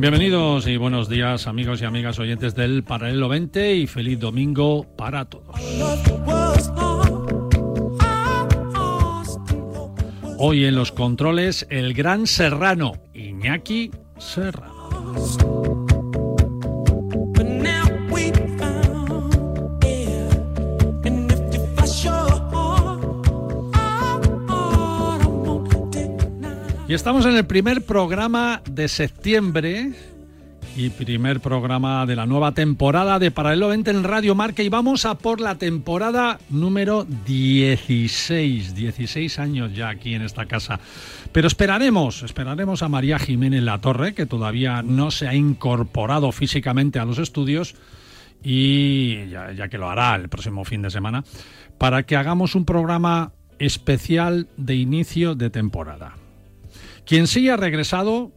Bienvenidos y buenos días amigos y amigas oyentes del Paralelo 20 y feliz domingo para todos. Hoy en los controles el gran serrano Iñaki Serrano. Y estamos en el primer programa de septiembre y primer programa de la nueva temporada de Paralelo 20 en Radio Marca y vamos a por la temporada número 16, 16 años ya aquí en esta casa. Pero esperaremos, esperaremos a María Jiménez La Torre, que todavía no se ha incorporado físicamente a los estudios y ya, ya que lo hará el próximo fin de semana, para que hagamos un programa especial de inicio de temporada. Quien sí ha regresado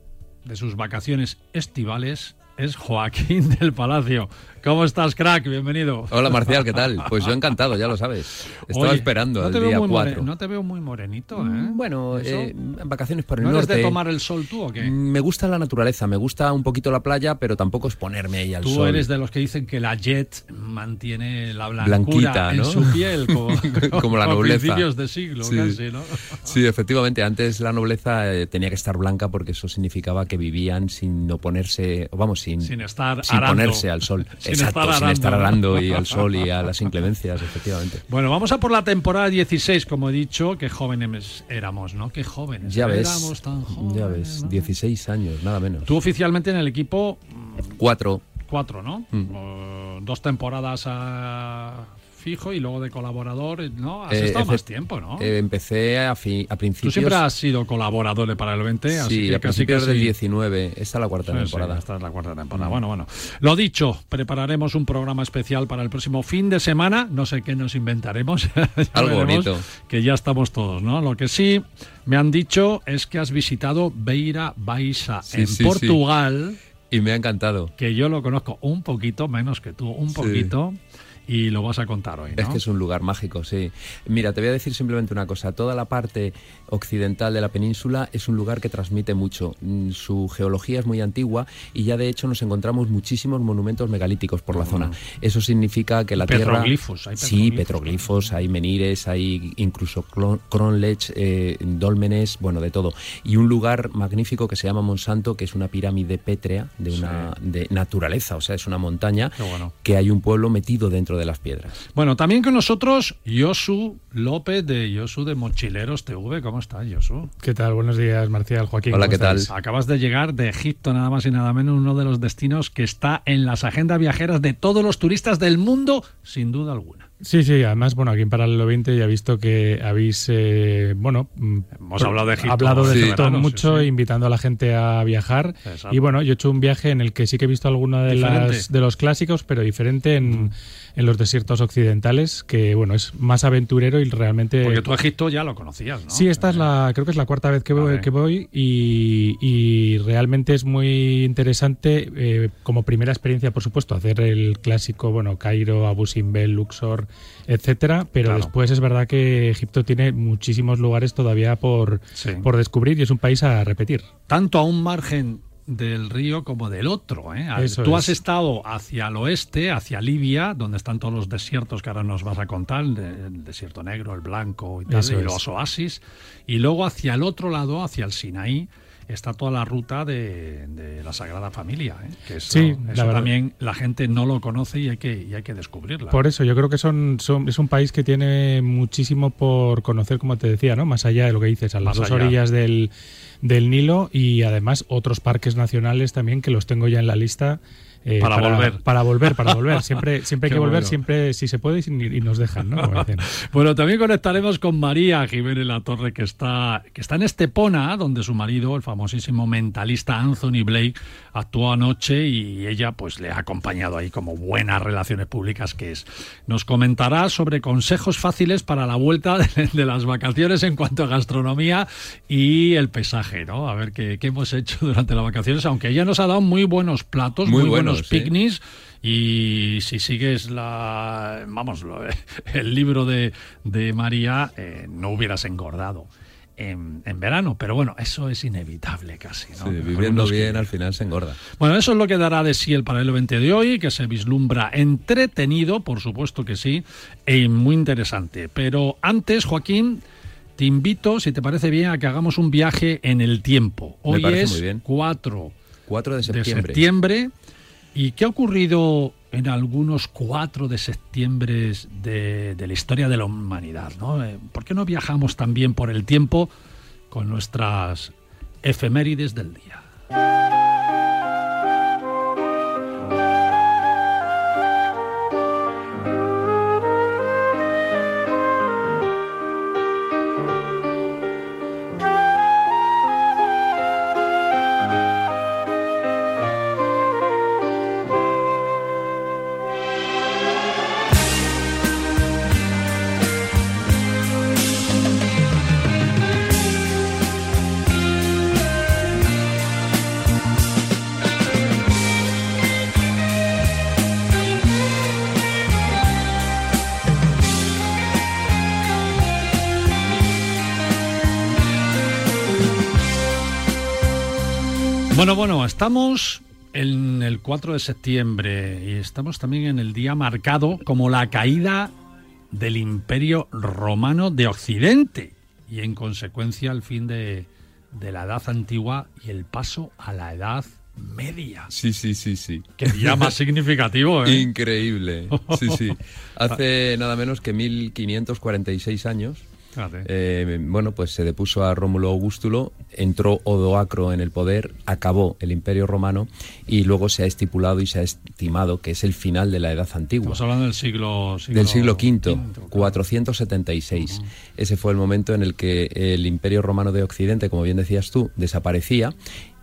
de sus vacaciones estivales es Joaquín del Palacio. ¿Cómo estás, crack? Bienvenido. Hola, Marcial, ¿qué tal? Pues yo encantado, ya lo sabes. Estaba Oye, esperando no te veo día muy 4. more- No te veo muy morenito, ¿eh? Mm, Bueno, ¿Eso? eh, vacaciones por el ¿No eres norte. de tomar el sol tú o qué? Mm, Me gusta la naturaleza, me gusta un poquito la playa, pero tampoco exponerme ahí al Tú sol. eres de los que dicen que la Jet mantiene la blancura Blanquita, en ¿no? su piel, como, Como la nobleza. principios de siglo, Sí. casi, ¿no? Sí, efectivamente, antes la nobleza eh, tenía que estar blanca porque eso significaba que vivían sin oponerse, vamos, sin, Sin estar sin arando. ponerse al sol. Sin Exacto, estar sin estar arando. arando y al sol y a las inclemencias, efectivamente. Bueno, vamos a por la temporada 16, como he dicho, qué jóvenes éramos, ¿no? Qué jóvenes. Ya ves, Éramos tan jóvenes. ya ves, ¿no? 16 años, nada menos. Tú oficialmente en el equipo Cuatro. cuatro, ¿no? Mm. Dos temporadas a fijo y luego de colaborador, ¿no? Has Eh, estado más tiempo, ¿no? Eh, empecé a, fi- a Tú principios... siempre has sido colaborador de para el 20, así Sí, que a casi que del sí. 19. Esta es la cuarta Sí, sí, temporada. esta es la cuarta temporada. Bueno, bueno. Lo dicho, prepararemos un programa especial para el próximo fin de semana. No sé qué nos inventaremos. Algo bonito. Que ya estamos todos, ¿no? Lo que sí me han dicho es que has visitado Beira Baixa en. Portugal, Y me ha encantado. que yo lo conozco un poquito, menos que tú, un Sí. Y lo vas a contar hoy, ¿no? Es que es un lugar mágico, sí. Mira, te voy a decir simplemente una cosa. Toda la parte occidental de la península es un lugar que transmite mucho. Mm, Su geología es muy antigua y ya de hecho nos encontramos muchísimos monumentos megalíticos por la zona. Eso significa que la tierra... Petroglifos, hay Sí, petroglifos, petroglifos, hay menires, hay incluso cronlech, eh, dólmenes, bueno, de todo. Y un lugar magnífico que se llama Monsanto, que es una pirámide pétrea de una de naturaleza, o sea, es una montaña bueno. que hay un pueblo metido dentro de las piedras. Bueno, también con nosotros Josu López de Josu de Mochileros TV. ¿Cómo estás, Josu? ¿Qué tal? Buenos días, Marcial, Joaquín. Hola, ¿cómo ¿qué tal? Acabas de llegar de Egipto, nada más y nada menos, uno de los destinos que está en las agendas viajeras de todos los turistas del mundo, sin duda alguna. Sí, sí, además, bueno, aquí en Paralelo 20 ya he visto que habéis, eh, bueno, mm, Hemos hablado de Egipto hablado de Sí. Egipto verano, sí, mucho, sí. invitando a la gente a viajar. Exacto. Y bueno, yo he hecho un viaje en el que sí que he visto alguno de, las, de los clásicos, pero diferente en, en los desiertos occidentales, que bueno, es más aventurero y realmente... Porque tú Egipto ya lo conocías, ¿no? Sí, esta es la, creo que es la cuarta vez que voy, que voy y, y realmente es muy interesante eh, como primera experiencia, por supuesto, hacer el clásico, bueno, Cairo, Abu Simbel, Luxor, etcétera, pero Claro. después es verdad que Egipto tiene muchísimos lugares todavía por, Sí. por descubrir y es un país a repetir. Tanto a un margen del río como del otro. ¿eh? Eso Tú es. has estado hacia el oeste, hacia Libia, donde están todos los desiertos que ahora nos vas a contar, el, de- el desierto negro, el blanco y, tal, Eso y es. los oasis, y luego hacia el otro lado, hacia el Sinaí, está toda la ruta de, de la Sagrada Familia, ¿eh? que eso, Sí, eso también la gente no lo conoce y hay que, y hay que descubrirla. Por eso, yo creo que son, son- es un país que tiene muchísimo por conocer, como te decía, ¿no? Más allá de lo que dices, a las Más dos allá. orillas del, del Nilo y además otros parques nacionales también que los tengo ya en la lista. Eh, Para volver. Para volver, para volver. Siempre, siempre hay que volver, bueno. siempre si se puede y, y nos dejan, ¿no? Bueno, también conectaremos con María Jiménez La Torre, que está, que está en Estepona, donde su marido, el famosísimo mentalista Anthony Blake, actuó anoche y ella pues le ha acompañado ahí como buenas relaciones públicas que es. Nos comentará sobre consejos fáciles para la vuelta de, de las vacaciones en cuanto a gastronomía y el paisaje, ¿no? A ver qué, qué hemos hecho durante las vacaciones, aunque ella nos ha dado muy buenos platos, muy, Muy buenos, buenos, sí. picnics. Y si sigues la, vamos, el libro de, de María, eh, no hubieras engordado en, en verano. Pero bueno, eso es inevitable casi. ¿no? Sí, viviendo que- bien al final se engorda. Bueno, eso es lo que dará de sí el paralelo 20 de hoy, que se vislumbra entretenido, por supuesto que sí, y muy interesante. Pero antes, Joaquín, te invito, si te parece bien, a que hagamos un viaje en el tiempo. Hoy es muy bien. 4 4 de de septiembre. ¿Y qué ha ocurrido en algunos 4 de septiembre de, de la historia de la humanidad? ¿no? Eh, ¿Por qué no viajamos también por el tiempo con nuestras efemérides del día? Estamos en el 4 de septiembre y estamos también en el día marcado como la caída del Imperio Romano de Occidente y en consecuencia el fin de, de la Edad Antigua y el paso a la Edad Media. Sí, sí, sí, sí. Qué día más significativo, ¿eh? Increíble. Sí, sí. Hace nada menos que 1546 años. Eh, bueno, pues se depuso a Rómulo Augustulo, entró Odoacro en el poder, acabó el Imperio Romano y luego se ha estipulado y se ha estimado que es el final de la Edad Antigua. Estamos hablando del siglo, Del siglo V, quinto, claro. 476. Ese fue el momento en el que el Imperio Romano de Occidente, como bien decías tú, desaparecía.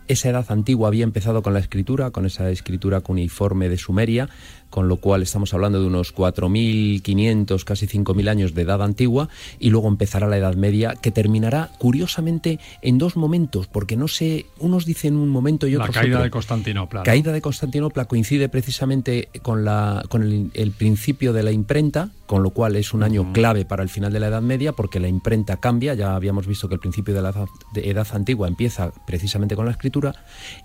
Esa edad antigua había empezado con la escritura, con esa escritura cuneiforme de Sumeria, con lo cual estamos hablando de unos 4.500, casi 5.000 años de edad antigua, y luego empezará la Edad Media, que terminará curiosamente en dos momentos, porque no sé, unos dicen un momento y La otros caída otro. de Constantinopla. ¿no? Caída de Constantinopla coincide precisamente con, la, con el, el principio de la imprenta, con lo cual es un año clave para el final de la Edad Media, porque la imprenta cambia. Ya habíamos visto que el principio de la edad, de edad antigua empieza precisamente con la escritura.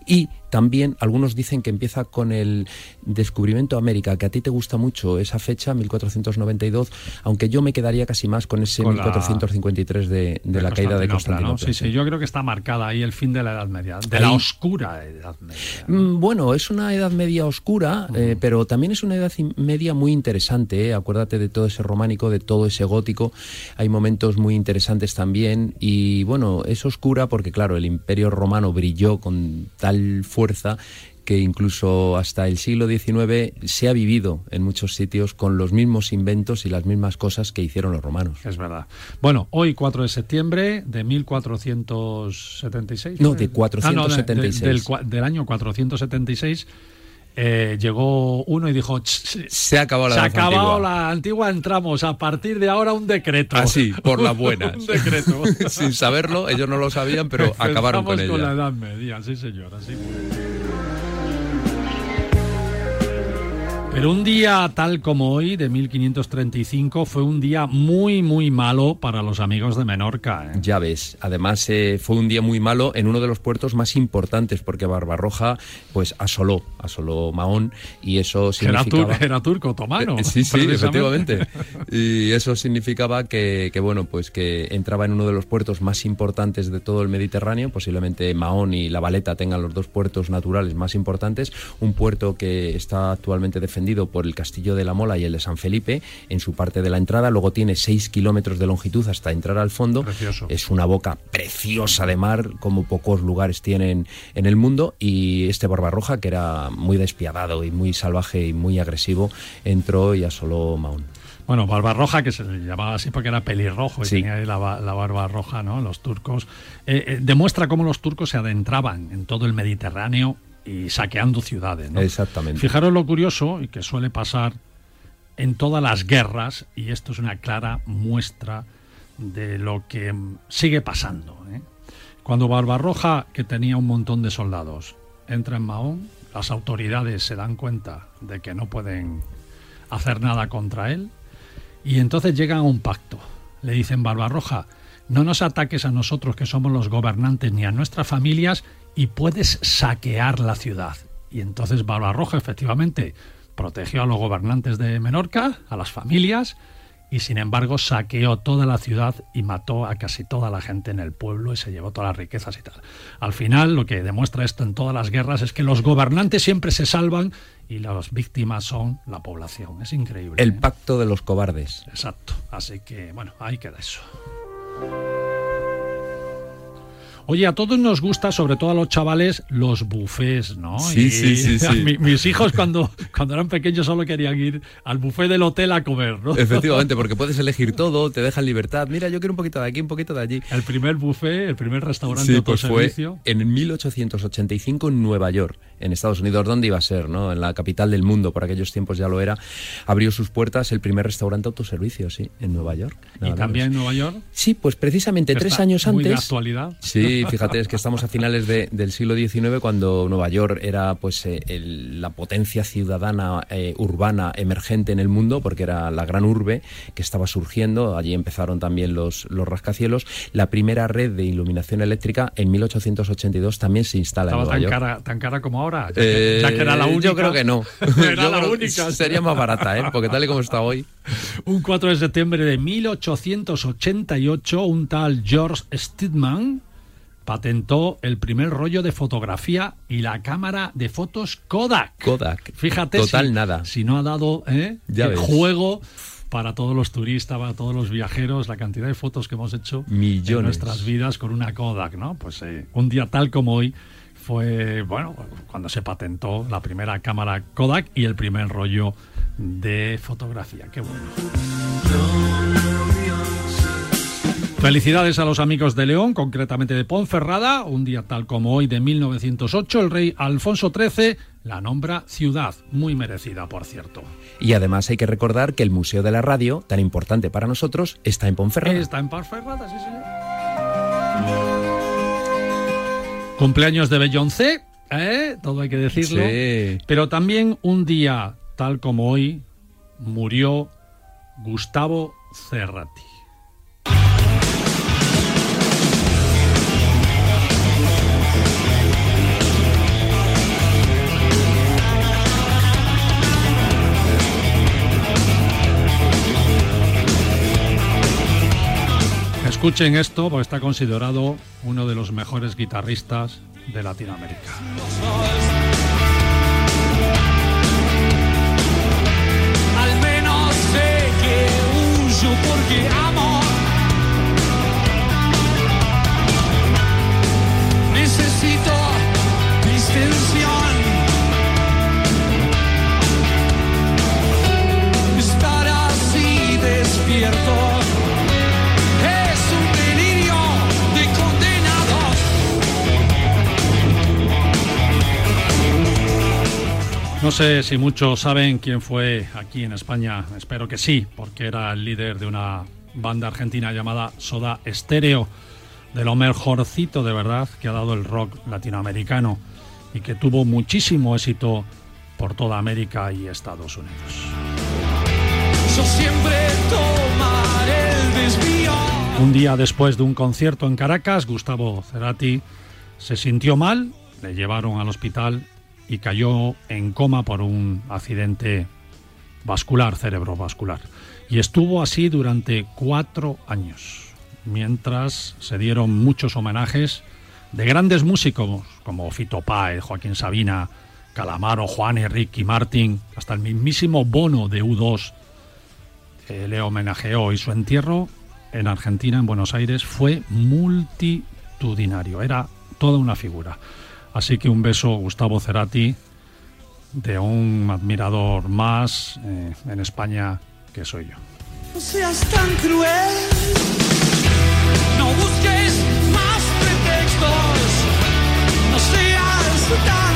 Y también algunos dicen que empieza con el descubrimiento de América, que a ti te gusta mucho esa fecha, 1492, aunque yo me quedaría casi más con ese Con la- 1453 de, de la caída de ¿no? Constantinopla. Sí, sí, yo creo que está marcada ahí el fin de la Edad Media, de Ahí- la oscura Edad Media. Mm, Bueno, es una edad media oscura, eh, pero también es una edad media muy interesante. ¿eh? Acuérdate de todo ese románico, de todo ese gótico. Hay momentos muy interesantes también. Y bueno, es oscura porque, claro, el imperio romano brilló con tal fuerza que incluso hasta el siglo XIX se ha vivido en muchos sitios con los mismos inventos y las mismas cosas que hicieron los romanos. Es verdad. Bueno, hoy 4 de septiembre de 1476. No, de 476. del, cua- del año 476 eh, llegó uno y dijo, "Ch, ch, Se ha acabado la se edad acabado antigua". la antigua, entramos a partir de ahora un decreto. Así, por las buenas. un decreto. Sin saberlo, ellos no lo sabían, pero acabaron con ella. la Edad Media, sí señor, así. Pero un día tal como hoy, de 1535, fue un día muy, muy malo para los amigos de Menorca. ¿eh? Ya ves, además eh, fue un día muy malo en uno de los puertos más importantes, porque Barbarroja pues asoló, asoló Mahón, y eso significaba... Era, turco otomano. sí, sí, efectivamente. Y eso significaba que, que, bueno, pues que entraba en uno de los puertos más importantes de todo el Mediterráneo, posiblemente Mahón y La Valeta tengan los dos puertos naturales más importantes, un puerto que está actualmente defendido por el Castillo de la Mola y el de San Felipe en su parte de la entrada. Luego tiene 6 kilómetros de longitud hasta entrar al fondo. Es una boca preciosa de mar, como pocos lugares tienen en el mundo. Y este Barbarroja, que era muy despiadado y muy salvaje y muy agresivo, entró y asoló Mahón. Bueno, Barbarroja, que se le llamaba así porque era pelirrojo y tenía la, barba roja, ¿no? Los turcos. Eh, eh, demuestra cómo los turcos se adentraban en todo el Mediterráneo y saqueando ciudades. ¿no? Exactamente. Fijaros lo curioso y que suele pasar en todas las guerras, y esto es una clara muestra de lo que sigue pasando. ¿eh? Cuando Barbarroja, que tenía un montón de soldados, entra en Mahón, las autoridades se dan cuenta de que no pueden hacer nada contra él, y entonces llegan a un pacto. Le dicen, Barbarroja, no nos ataques a nosotros que somos los gobernantes ni a nuestras familias y puedes saquear la ciudad. Y entonces Barbarroja efectivamente protegió a los gobernantes de Menorca, a las familias, y sin embargo saqueó toda la ciudad y mató a casi toda la gente en el pueblo y se llevó todas las riquezas y tal. Al final, lo que demuestra esto en todas las guerras es que los gobernantes siempre se salvan y las víctimas son la población. Es increíble. El ¿eh? pacto de los cobardes. Exacto. Así que, bueno, ahí queda eso. Oye, a todos nos gusta, sobre todo a los chavales, los bufés, ¿no? Sí, sí, sí. sí. mis hijos cuando, cuando eran pequeños solo querían ir al buffet del hotel a comer, ¿no? Efectivamente, porque puedes elegir todo, te dejan libertad. Mira, yo quiero un poquito de aquí, un poquito de allí. El primer buffet, el primer restaurante sí, pues fue en 1885 en Nueva York, en Estados Unidos. ¿Dónde iba a ser, no? En la capital del mundo, por aquellos tiempos ya lo era. Abrió sus puertas el primer restaurante autoservicio, sí, en Nueva York. ¿Y también en Nueva York? Sí, pues precisamente tres años antes. De actualidad. Sí, fíjate, es que estamos a finales del siglo XIX cuando Nueva York era pues eh, la potencia ciudadana eh, urbana emergente en el mundo porque era la gran urbe que estaba surgiendo. Allí empezaron también los, los rascacielos. La primera red de iluminación eléctrica en 1882 también se instala en Nueva tan York. Cara, tan cara como ahora, ya que, era la única. Yo creo que no. era la única. Sería más barata, ¿eh? porque tal y como está hoy. Un 4 de septiembre de 1888, un tal George Stidman patentó el primer rollo de fotografía y la cámara de fotos Kodak. Kodak. Fíjate Total si, nada. si no ha dado ¿eh? el juego para todos los turistas, para todos los viajeros, la cantidad de fotos que hemos hecho Millones. en nuestras vidas con una Kodak, ¿no? Pues eh, un día tal como hoy fue, bueno, cuando se patentó la primera cámara Kodak y el primer rollo de fotografía. Qué bueno. Felicidades a los amigos de León, concretamente de Ponferrada. Un día tal como hoy de 1908, el rey Alfonso XIII la nombra ciudad, muy merecida, por cierto. Y además hay que recordar que el Museo de la Radio, tan importante para nosotros, está en Ponferrada. Está en Ponferrada, sí, señor. Cumpleaños de Beyoncé, ¿eh? todo hay que decirlo. Sí. Pero también un día tal como hoy murió Gustavo Cerrati. Escuchen esto porque está considerado uno de los mejores guitarristas de Latinoamérica. Al menos sé que huyo porque amo. Necesito distensión. Estar así despierto. No sé si muchos saben quién fue aquí en España, espero que sí, porque era el líder de una banda argentina llamada Soda Stereo, de lo mejorcito de verdad que ha dado el rock latinoamericano y que tuvo muchísimo éxito por toda América y Estados Unidos. Yo siempre tomaré el desvío. Un día después de un concierto en Caracas, Gustavo Cerati se sintió mal, le llevaron al hospital y cayó en coma por un accidente vascular, cerebrovascular. Y estuvo así durante cuatro años, mientras se dieron muchos homenajes de grandes músicos como Fito Páez, Joaquín Sabina, Calamaro, Juan Ricky Martin, hasta el mismísimo Bono de U2 eh, le homenajeó y su entierro en Argentina, en Buenos Aires, fue multitudinario, era toda una figura. Así que un beso, Gustavo Cerati, de un admirador más eh, en España que soy yo. No seas tan cruel. No busques más pretextos. No seas tan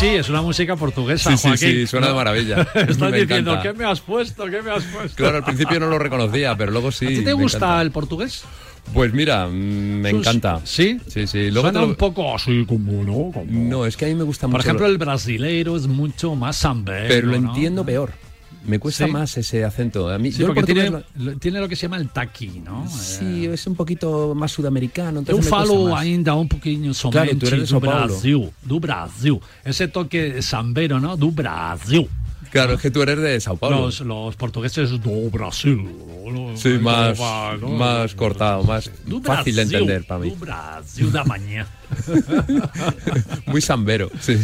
Sí, es una música portuguesa, Sí, sí, Joaquín. sí, suena de maravilla. Estás diciendo, encanta. ¿qué me has puesto? ¿Qué me has puesto? Claro, al principio no lo reconocía, pero luego sí. ¿A ti te gusta encanta. el portugués? Pues mira, mm, me Sus- encanta. ¿Sí? Sí, sí. Luego Suena lo- un poco así como, ¿no? Como- No, es que a mí me gusta Por mucho. ejemplo, lo- el brasileiro es mucho más zambero, Pero lo ¿no? entiendo peor. Me cuesta Sí. más ese acento. A mí, Sí, yo porque tiene, lo- tiene lo que se llama el taqui, ¿no? Sí, Eh, es un poquito más sudamericano. Cuesta falo ainda um pouquinho somente Claro, tú eres de do. Brasil, do Brasil. Ese toque zambero, ¿no? Do Brasil. Claro, es que tú eres de Sao Paulo. Los, los portugueses do Brasil. ¿no? Sí, más, ¿no? más cortado, más Do fácil de entender para mí. Do Brasil da mañana. Muy sambero, sí.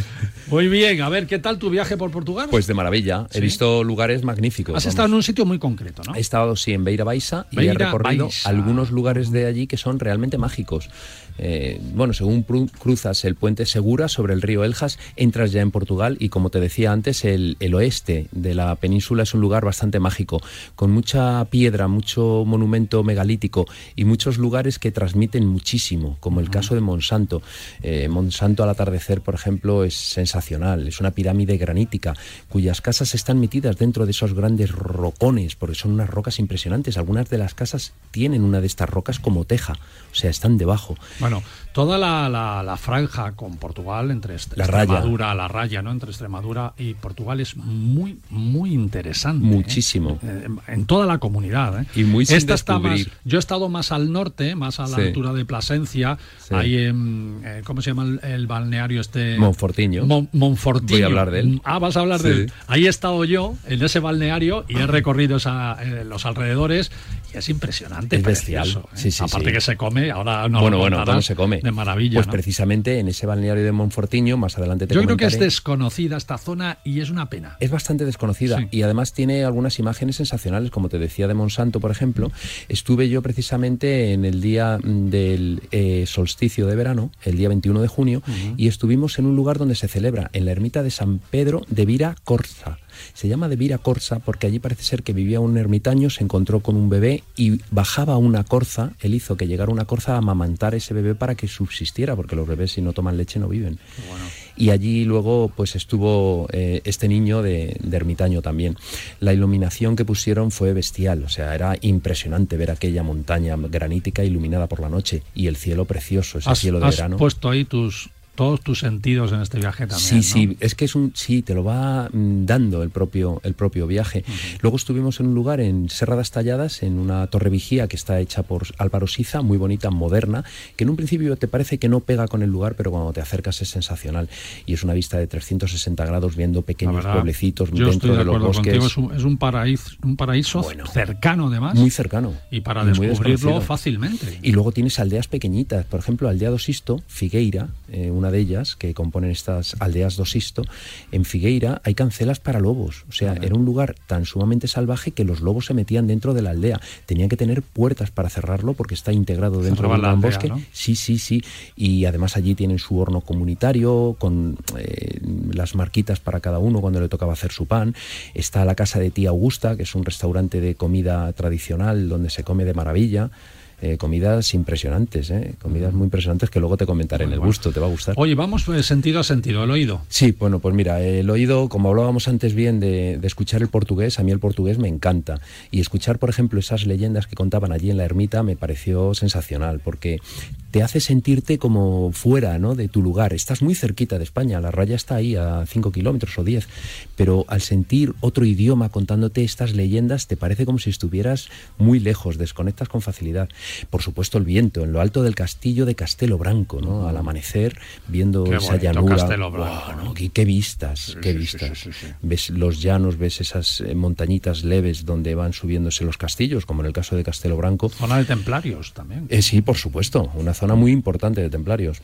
Muy bien, a ver, ¿qué tal tu viaje por Portugal? Pues de maravilla. He visto lugares magníficos. Has vamos. estado en un sitio muy concreto, ¿no? He estado, sí, en Beira Baixa y he recorrido Baixa. algunos lugares de allí que son realmente mágicos. Eh, bueno, según cruzas el puente Segura sobre el río Eljas, entras ya en Portugal y como te decía antes, el, el oeste de la península es un lugar bastante mágico, con mucha piedra, mucho monumento megalítico y muchos lugares que transmiten muchísimo, como el caso de Monsanto. Eh, Monsanto al atardecer, por ejemplo, es sensacional, es una pirámide granítica cuyas casas están metidas dentro de esos grandes rocones, porque son unas rocas impresionantes. Algunas de las casas tienen una de estas rocas como teja, o sea, están debajo. Bueno, toda la, la- la franja con Portugal, entre La raya. Extremadura, la raya, ¿no? Entre Extremadura y Portugal es muy, muy interesante. ¿eh? Muchísimo. Eh, en toda la comunidad. ¿eh? Y muy sin Esta está más, yo he estado más al norte, más a la Sí. altura de Plasencia, Sí. ahí en, ¿cómo se llama el, el balneario este? Monfortiño. Mon- Monfortiño. Voy a hablar de él. Ah, vas a hablar de él. Ahí he estado yo, en ese balneario, y he recorrido esa- eh, los alrededores, y es impresionante. Es bestial. precioso. Sí, sí, Aparte que se come, ahora no bueno, lo bueno, todo se come. De maravilla. Pues ¿no? precisamente en ese balneario de Monfortiño, más adelante te Yo creo que es desconocida esta zona y es una pena. Es bastante desconocida Sí. y además tiene algunas imágenes sensacionales, como te decía de Monsanto, por ejemplo. Estuve yo precisamente en el día mm, del eh, solsticio de verano, el día 21 de junio, y estuvimos en un lugar donde se celebra, en la ermita de San Pedro de Vira Corza. Se llama de Vira Corza porque allí parece ser que vivía un ermitaño, se encontró con un bebé y bajaba una corza. Él hizo que llegara una corza a amamantar ese bebé para que subsistiera, porque los bebés si no toman leche no viven. Y allí luego pues estuvo eh, este niño de, de ermitaño también. La iluminación que pusieron fue bestial, o sea, era impresionante ver aquella montaña granítica iluminada por la noche y el cielo precioso, ese Has, cielo de has verano. puesto ahí tus todos tus sentidos en este viaje también. Sí, ¿no? sí, es que es un sí, te lo va mm, dando el propio el propio viaje. Luego estuvimos en un lugar en Serradas Talladas, en una torre vigía que está hecha por Álvaro Siza, muy bonita, moderna, que en un principio te parece que no pega con el lugar, pero cuando te acercas es sensacional y es una vista de 360 grados viendo pequeños verdad, pueblecitos yo dentro estoy de de los bosques. contigo, es un, es un paraíso, un paraíso Bueno. cercano además Muy cercano. y para y descubrirlo fácilmente. Y luego tienes aldeas pequeñitas, por ejemplo, Aldea Dosisto, Figueira, eh, una de ellas que componen estas aldeas Dosisto. En Figueira hay cancelas para lobos, o sea, era un lugar tan sumamente salvaje que los lobos se metían dentro de la aldea. Tenían que tener puertas para cerrarlo porque está integrado dentro de Cerraban un la gran bosque. ¿no? Sí, sí, sí. Y además allí tienen su horno comunitario con eh, las marquitas para cada uno cuando le tocaba hacer su pan. Está la casa de tía Augusta, que es un restaurante de comida tradicional donde se come de maravilla. Eh, comidas impresionantes, ¿eh? comidas muy impresionantes que luego te comentaré en el bueno. gusto, te va a gustar. Oye, vamos pues, sentido a sentido, el oído. Sí, bueno, pues mira, el oído, como hablábamos antes bien de, de escuchar el portugués, a mí el portugués me encanta. Y escuchar, por ejemplo, esas leyendas que contaban allí en la ermita me pareció sensacional, porque te hace sentirte como fuera ¿no? de tu lugar. Estás muy cerquita de España, la raya está ahí a 5 kilómetros o 10, pero al sentir otro idioma contándote estas leyendas, te parece como si estuvieras muy lejos, desconectas con facilidad. Por supuesto, el viento, en lo alto del castillo de Castelo Branco, ¿no? al amanecer, viendo Qué esa bonito, llanura. Castelo Branco, ¿no? Qué, qué vistas, qué sí, vistas. sí, sí, sí. Ves los llanos, ves esas eh, montañitas leves donde van subiéndose los castillos, como en el caso de Castelo Branco. Zona de templarios también. Eh, sí, por supuesto, una zona muy importante de templarios.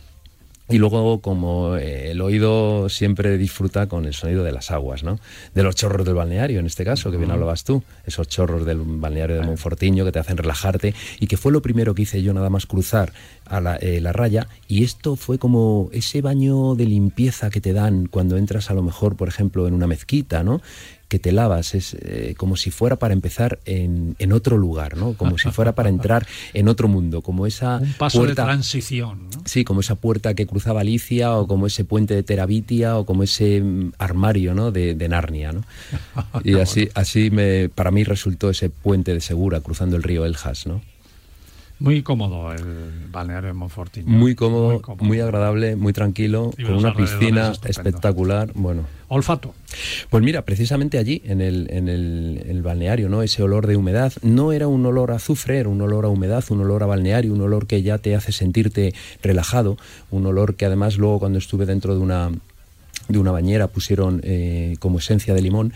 Y luego, como eh, el oído siempre disfruta con el sonido de las aguas, ¿no? De los chorros del balneario, en este caso, que bien hablabas tú. Esos chorros del balneario de Monfortiño que te hacen relajarte y que fue lo primero que hice yo nada más cruzar a la, eh, la raya. Y esto fue como ese baño de limpieza que te dan cuando entras a lo mejor, por ejemplo, en una mezquita, ¿no? Que te lavas, es eh, como si fuera para empezar en, en otro lugar, ¿no? Como si fuera para entrar en otro mundo, como esa Un paso puerta- de transición. ¿no? Sí, como esa puerta que cruzaba Alicia, o como ese puente de Terabitia, o como ese mm, armario ¿no? de, de Narnia. ¿no? Y así, así me, para mí resultó ese puente de Segura cruzando el río Eljas. ¿no? Muy cómodo el balneario de Monfortiño. Muy cómodo, muy, cómodo. agradable, muy tranquilo, Y con una piscina espectacular. Bueno, Olfato. Pues mira, precisamente allí, en el, en el, el balneario, ¿no? Ese olor de humedad, no era un olor a azufre, era un olor a humedad, un olor a balneario, un olor que ya te hace sentirte relajado, un olor que además luego cuando estuve dentro de una de una bañera pusieron eh, como esencia de limón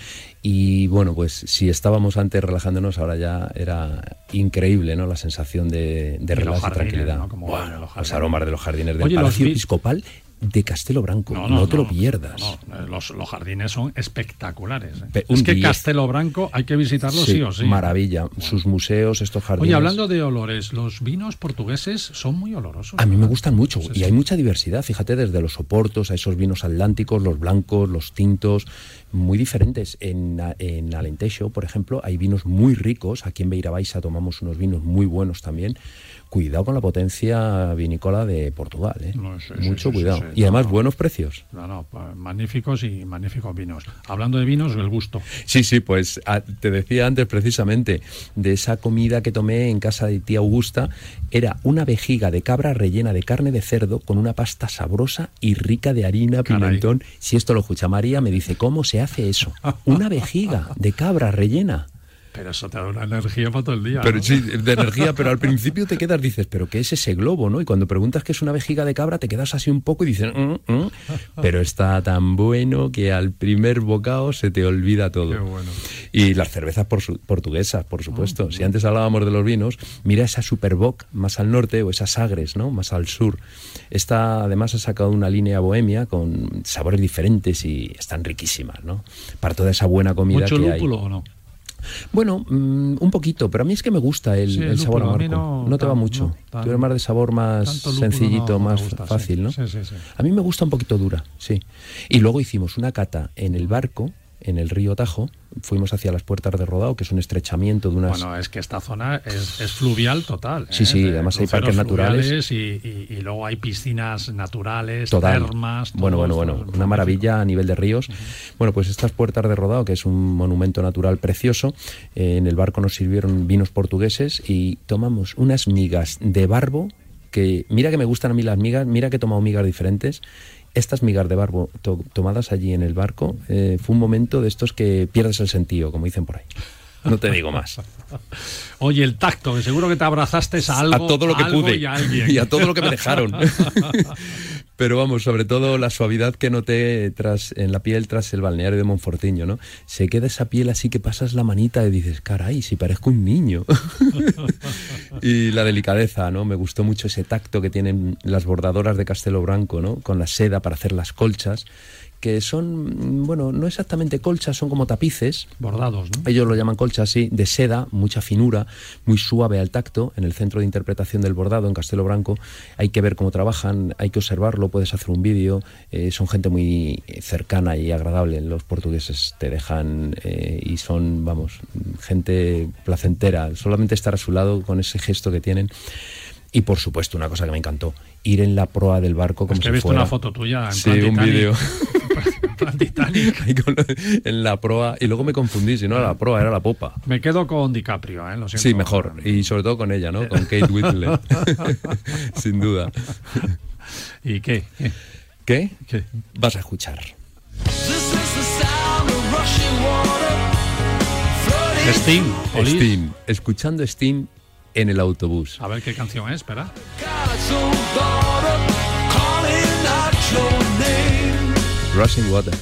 y bueno pues si estábamos antes relajándonos ahora ya era increíble no la sensación de, de Y relax tranquilidad. ¿no? Como los aromas de los jardines del Oye, los Palacio vi- Episcopal de Castelo Branco no, te lo pierdas no, no, los, los jardines son espectaculares. ¿eh? Es que. Castelo Branco hay que visitarlo sí, o sí. Maravilla. Sus museos, estos jardines. Oye, hablando de olores, los vinos portugueses son muy olorosos. A mí me gustan mucho Sí, y sí. hay mucha diversidad, fíjate, desde los soportos a esos vinos atlánticos, los blancos, los tintos, muy diferentes. En, en Alentejo, por ejemplo, hay vinos muy ricos. Aquí en Beira Baixa tomamos unos vinos muy buenos también. Cuidado con la potencia vinícola de Portugal, ¿eh? No, mucho cuidado. y además No, no. buenos precios. No, magníficos y magníficos vinos. Hablando de vinos, el gusto. Sí, sí, pues ah, te decía antes precisamente de esa comida que tomé en casa de tía Augusta. Era una vejiga de cabra rellena de carne de cerdo con una pasta sabrosa y rica de harina, Caray. pimentón. Si esto lo escucha María, me dice, ¿cómo se hace eso? Una vejiga de cabra rellena. Pero eso te da una energía para todo el día. Pero ¿no? sí, de energía, pero al principio te quedas, dices, ¿pero qué es ese globo, no? Y cuando preguntas qué es una vejiga de cabra, te quedas así un poco y dices, "Mm, mm". pero está tan bueno que al primer bocado se te olvida todo. Qué bueno. Y las cervezas por su- portuguesas, por supuesto. si antes hablábamos de los vinos, mira esa Superboc más al norte o esas Sagres, ¿no? Más al sur. Esta además ha sacado una línea bohemia con sabores diferentes y están riquísimas, ¿no? Para toda esa buena comida ¿Mucho que hay. lúpulo o no? Bueno, mm, un poquito, pero a mí es que me gusta el, Sí, el el sabor lúpulo, amargo. no te va mucho. no tan- Tú eres más de sabor más sencillito, no más gusta, fácil, ¿no? Sí, sí, sí. A mí me gusta un poquito dura, sí. Y luego hicimos una cata en el barco, en el río Tajo. Fuimos hacia las puertas de Rodado, que es un estrechamiento de unas... Bueno, es que esta zona es, es fluvial total. Sí, ¿eh? sí, De además hay parques naturales. Y, y- y luego hay piscinas naturales, Total. termas. bueno, bueno, bueno. Una magnífico. maravilla a nivel de ríos. Bueno, pues estas puertas de Rodado, que es un monumento natural precioso, eh, en el barco nos sirvieron vinos portugueses y tomamos unas migas de barbo que mira que me gustan a mí las migas, mira que he tomado migas diferentes. Estas migas de barbo to- tomadas allí en el barco eh, fue un momento de estos que pierdes el sentido, como dicen por ahí. No te digo más. Oye, el tacto, que seguro que te abrazaste a algo, a todo lo que pude y a todo lo que me dejaron. Pero vamos, sobre todo la suavidad que noté tras en la piel tras el balneario de Monfortiño, ¿no? Se queda esa piel así que pasas la manita y dices, caray, si parezco un niño. y la delicadeza, ¿no? Me gustó mucho ese tacto que tienen las bordadoras de Castelo Branco, ¿no? Con la seda para hacer las colchas, que son, bueno, no exactamente colchas, son como tapices, Bordados, ¿no? ellos lo llaman colcha así, de seda, mucha finura, muy suave al tacto, en el centro de interpretación del bordado en Castelo Branco. Hay que ver cómo trabajan, hay que observarlo, puedes hacer un vídeo. eh, son gente muy cercana y agradable. Los portugueses te dejan eh, y son, vamos, gente placentera. Solamente estar a su lado con ese gesto que tienen. Y por supuesto, una cosa que me encantó, ir en la proa del barco como Es que si he visto fuera- una foto tuya en Sí, plan un vídeo. En la proa y luego me confundí, si no era la proa, era la popa. Me quedo con DiCaprio, ¿eh? Lo siento. Sí, mejor. Y sobre todo con ella, ¿no? Con Kate Winslet. Sin duda. ¿Y qué? ¿Qué? ¿Qué? ¿Qué? Vas a escuchar. Police. Steam. Escuchando Steam en el autobús. A ver qué canción es, espera. Rushing Water.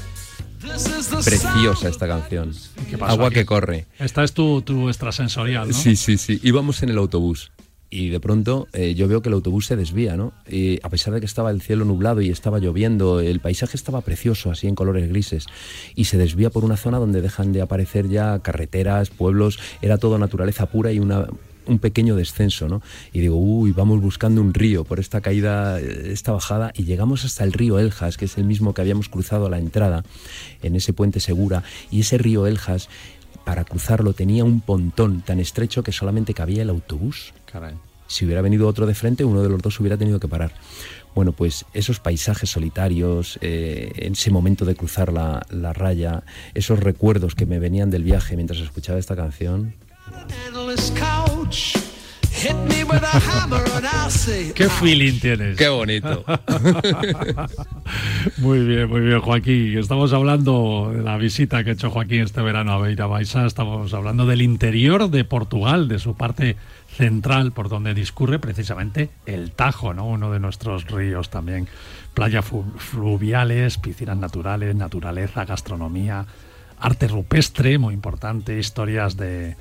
Preciosa esta canción. ¿Qué pasó Agua aquí? que corre. Esta es tu, tu extrasensorial, ¿no? Sí, sí, sí. Íbamos en el autobús. Y de pronto eh, yo veo que el autobús se desvía, ¿no? Y a pesar de que estaba el cielo nublado y estaba lloviendo, el paisaje estaba precioso, así en colores grises. Y se desvía por una zona donde dejan de aparecer ya carreteras, pueblos, era todo naturaleza pura y una, un pequeño descenso, ¿no? Y digo, uy, vamos buscando un río por esta caída, eh, esta bajada, y llegamos hasta el río Eljas, que es el mismo que habíamos cruzado a la entrada, en ese puente segura. Y ese río Eljas, para cruzarlo, tenía un pontón tan estrecho que solamente cabía el autobús. Caray. Si hubiera venido otro de frente, uno de los dos hubiera tenido que parar. Bueno, pues esos paisajes solitarios, eh, ese momento de cruzar la, la raya, esos recuerdos que me venían del viaje mientras escuchaba esta canción, endless couch. Hit me with a hammer and I'll say. ¿Qué feeling tienes? ¡Qué bonito! Muy bien, muy bien, Joaquín. Estamos hablando de la visita que ha hecho Joaquín este verano a Beira Baixa. Estamos hablando del interior de Portugal, de su parte central, por donde discurre precisamente el Tajo, ¿no? Uno de nuestros ríos también. Playas fluviales, piscinas naturales, naturaleza, gastronomía, arte rupestre, muy importante, historias de,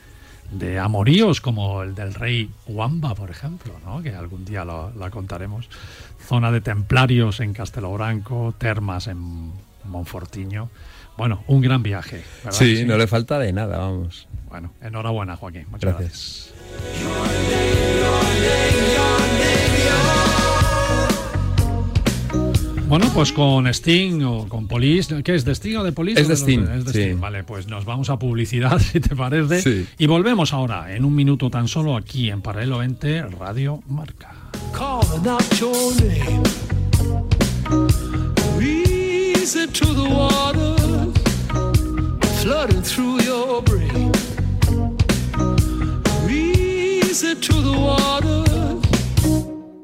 de amoríos como el del rey Wamba, por ejemplo, ¿no? que algún día lo, la contaremos. Zona de templarios en Castelo Branco, termas en Monfortiño. Bueno, un gran viaje. ¿verdad que Sí, no le falta de nada, vamos. Bueno, enhorabuena, Joaquín. Muchas Gracias. gracias. Bueno, pues con Sting o con Police, ¿qué es? ¿De Sting o de Police? Es de Sting, Es de sí. Sting, vale, pues nos vamos a publicidad, si te parece. Sí. Y volvemos ahora, en un minuto tan solo, aquí en Paralelo 20, Radio Marca.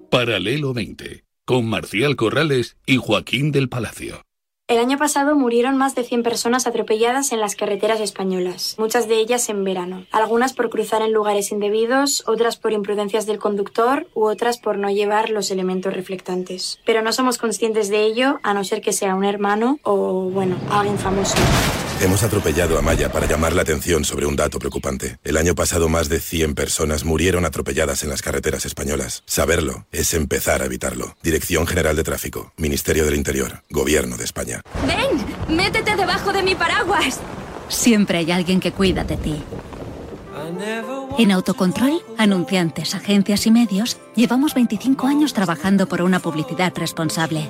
Paralelo 20, con Marcial Corrales y Joaquín del Palacio. El año pasado murieron más de 100 personas atropelladas en las carreteras españolas, muchas de ellas en verano. Algunas por cruzar en lugares indebidos, otras por imprudencias del conductor u otras por no llevar los elementos reflectantes. Pero no somos conscientes de ello a no ser que sea un hermano o, bueno, alguien famoso. Hemos atropellado a Maya para llamar la atención sobre un dato preocupante. El año pasado más de 100 personas murieron atropelladas en las carreteras españolas. Saberlo es empezar a evitarlo. Dirección General de Tráfico, Ministerio del Interior, Gobierno de España. ¡Ven! ¡Métete debajo de mi paraguas! Siempre hay alguien que cuida de ti. En Autocontrol, anunciantes, agencias y medios, llevamos 25 años trabajando por una publicidad responsable.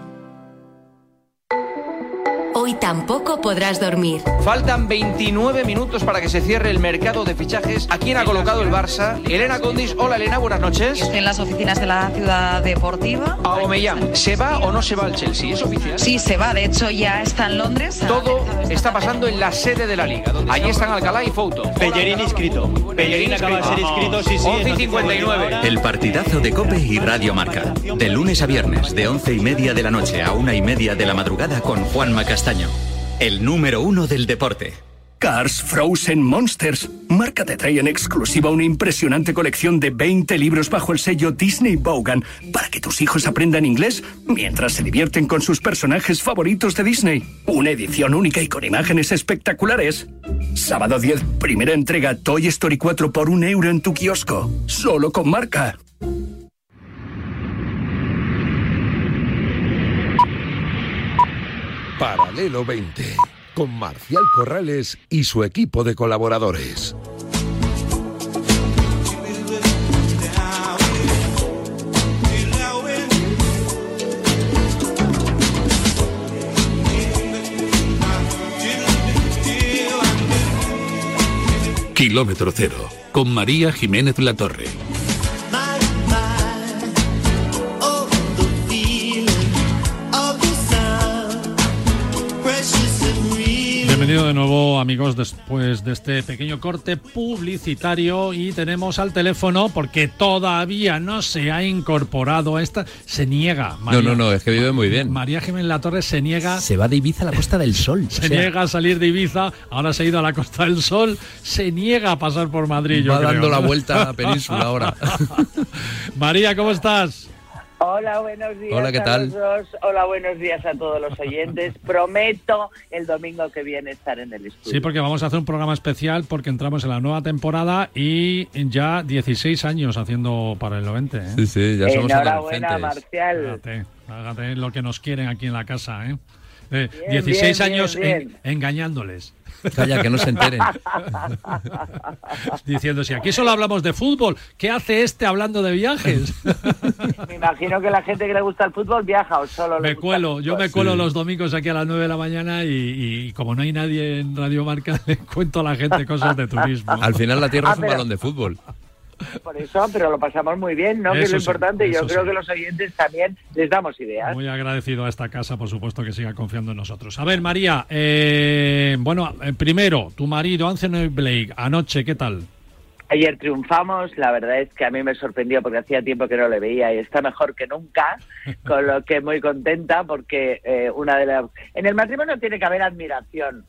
Hoy tampoco podrás dormir. Faltan 29 minutos para que se cierre el mercado de fichajes. ¿A quién ha colocado el Barça? Elena Condis. Hola Elena, buenas noches. Estoy en las oficinas de la ciudad deportiva. Aubameyang, ¿se va o no se va al Chelsea? ¿Es oficial? Sí, se va. De hecho, ya está en Londres. Todo está pasando en la sede de la liga. donde Allí están Alcalá y Fouto. Pellerín inscrito. Pellerín acaba de ser inscrito, sí, sí. 11 y 59. El partidazo de Cope y Radio Marca. De lunes a viernes, de once y media de la noche a una y media de la madrugada con Juanma El número uno del deporte. Cars Frozen Monsters. Marca te trae en exclusiva una impresionante colección de 20 libros bajo el sello Disney Bogan para que tus hijos aprendan inglés mientras se divierten con sus personajes favoritos de Disney. Una edición única y con imágenes espectaculares. Sábado 10, primera entrega Toy Story 4 por un euro en tu kiosco. Solo con marca. Paralelo 20, con Marcial Corrales y su equipo de colaboradores. Kilómetro cero, con María Jiménez Latorre. Bienvenido de nuevo amigos después de este pequeño corte publicitario y tenemos al teléfono porque todavía no se ha incorporado a esta, se niega. No, no, no, es que vive muy bien. María Jiménez La Torre se niega. Se va de Ibiza a la Costa del Sol. Se niega a salir de Ibiza, ahora se ha ido a la Costa del Sol, se niega a pasar por Madrid. yo Va creo. dando la vuelta a la península ahora. María, ¿cómo estás? Hola, buenos días. Hola, ¿qué a tal? los dos. Hola, buenos días a todos los oyentes. Prometo el domingo que viene estar en el estudio. Sí, porque vamos a hacer un programa especial porque entramos en la nueva temporada y ya 16 años haciendo para el 90. ¿eh? Sí, sí, ya somos Enhorabuena. Marcial. Fíjate, fíjate lo que nos quieren aquí en la casa, ¿eh? Eh, Bien, 16 bien, años bien, en- engañándoles. Calla, que no se enteren. Diciendo, si aquí solo hablamos de fútbol, ¿qué hace este hablando de viajes? Me imagino que la gente que le gusta el fútbol viaja o solo le me gusta cuelo, el yo me cuelo los domingos aquí a las 9 de la mañana y, y como no hay nadie en Radio Marca, le cuento a la gente cosas de turismo. Al final la tierra Ah, es un pero- balón de fútbol. Por eso, pero lo pasamos muy bien, ¿no? que es Eso lo sí, importante. Yo eso creo sí. que los oyentes también les damos ideas. Muy agradecido a esta casa, por supuesto, que siga confiando en nosotros. A ver, María, eh, bueno, eh, primero, tu marido, Anthony Blake, anoche, ¿qué tal? Ayer triunfamos, la verdad es que a mí me sorprendió porque hacía tiempo que no le veía y está mejor que nunca, con lo que muy contenta porque eh, una de las... En el matrimonio tiene que haber admiración.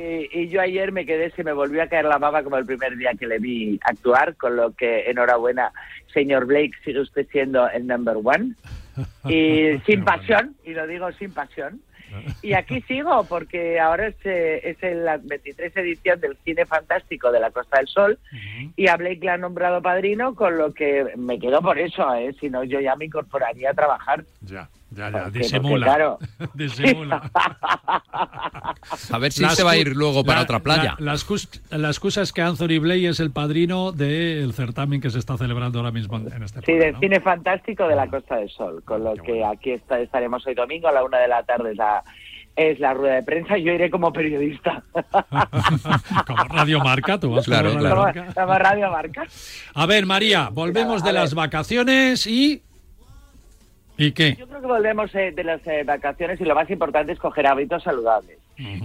Y, y yo ayer me quedé, se me volvió a caer la baba como el primer día que le vi actuar, con lo que enhorabuena, señor Blake, sigue usted siendo el number one. Y sin pasión, y lo digo sin pasión. Y aquí sigo porque ahora es, eh, es en la 23 edición del Cine Fantástico de la Costa del Sol y a Blake le han nombrado padrino, con lo que me quedo por eso, ¿eh? si no yo ya me incorporaría a trabajar. Ya, ya, ya, Porque- porque, disimula. claro. disimula. A ver si La se va a ir luego para la- otra playa. La, la excus- la excusa es que Anthony Blake es el padrino del certamen que se está celebrando ahora mismo en este Sí, del Cine Fantástico de la Costa del Sol, con lo que aquí está, estaremos hoy domingo a la una de la tarde. Es la, es la rueda de prensa, yo iré como periodista. Como Radio Marca, tú vas Claro, como Radio Como, Marca. como Radio Marca. A ver, María, volvemos A de ver. las vacaciones y... ¿Y qué? Yo creo que volvemos eh, de las eh, vacaciones y lo más importante es coger hábitos saludables.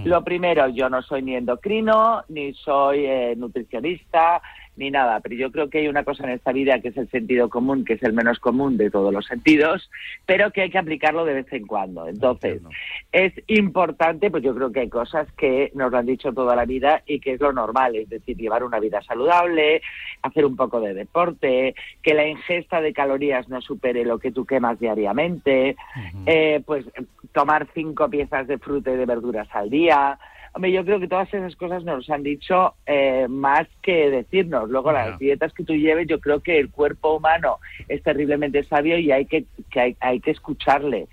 Lo primero, yo no soy ni endocrino, ni soy eh, nutricionista, ni nada, pero yo creo que hay una cosa en esta vida que es el sentido común, que es el menos común de todos los sentidos, pero que hay que aplicarlo de vez en cuando. Entonces, es importante, pues yo creo que hay cosas que nos lo han dicho toda la vida y que es lo normal, es decir, llevar una vida saludable, hacer un poco de deporte, que la ingesta de calorías no supere lo que tú quemas diariamente, eh, pues tomar cinco piezas de fruta y de verduras al día. Hombre, yo creo que todas esas cosas nos han dicho eh, más que decirnos. Luego, las dietas que tú lleves, yo creo que el cuerpo humano es terriblemente sabio y hay que, que hay, hay que escucharle.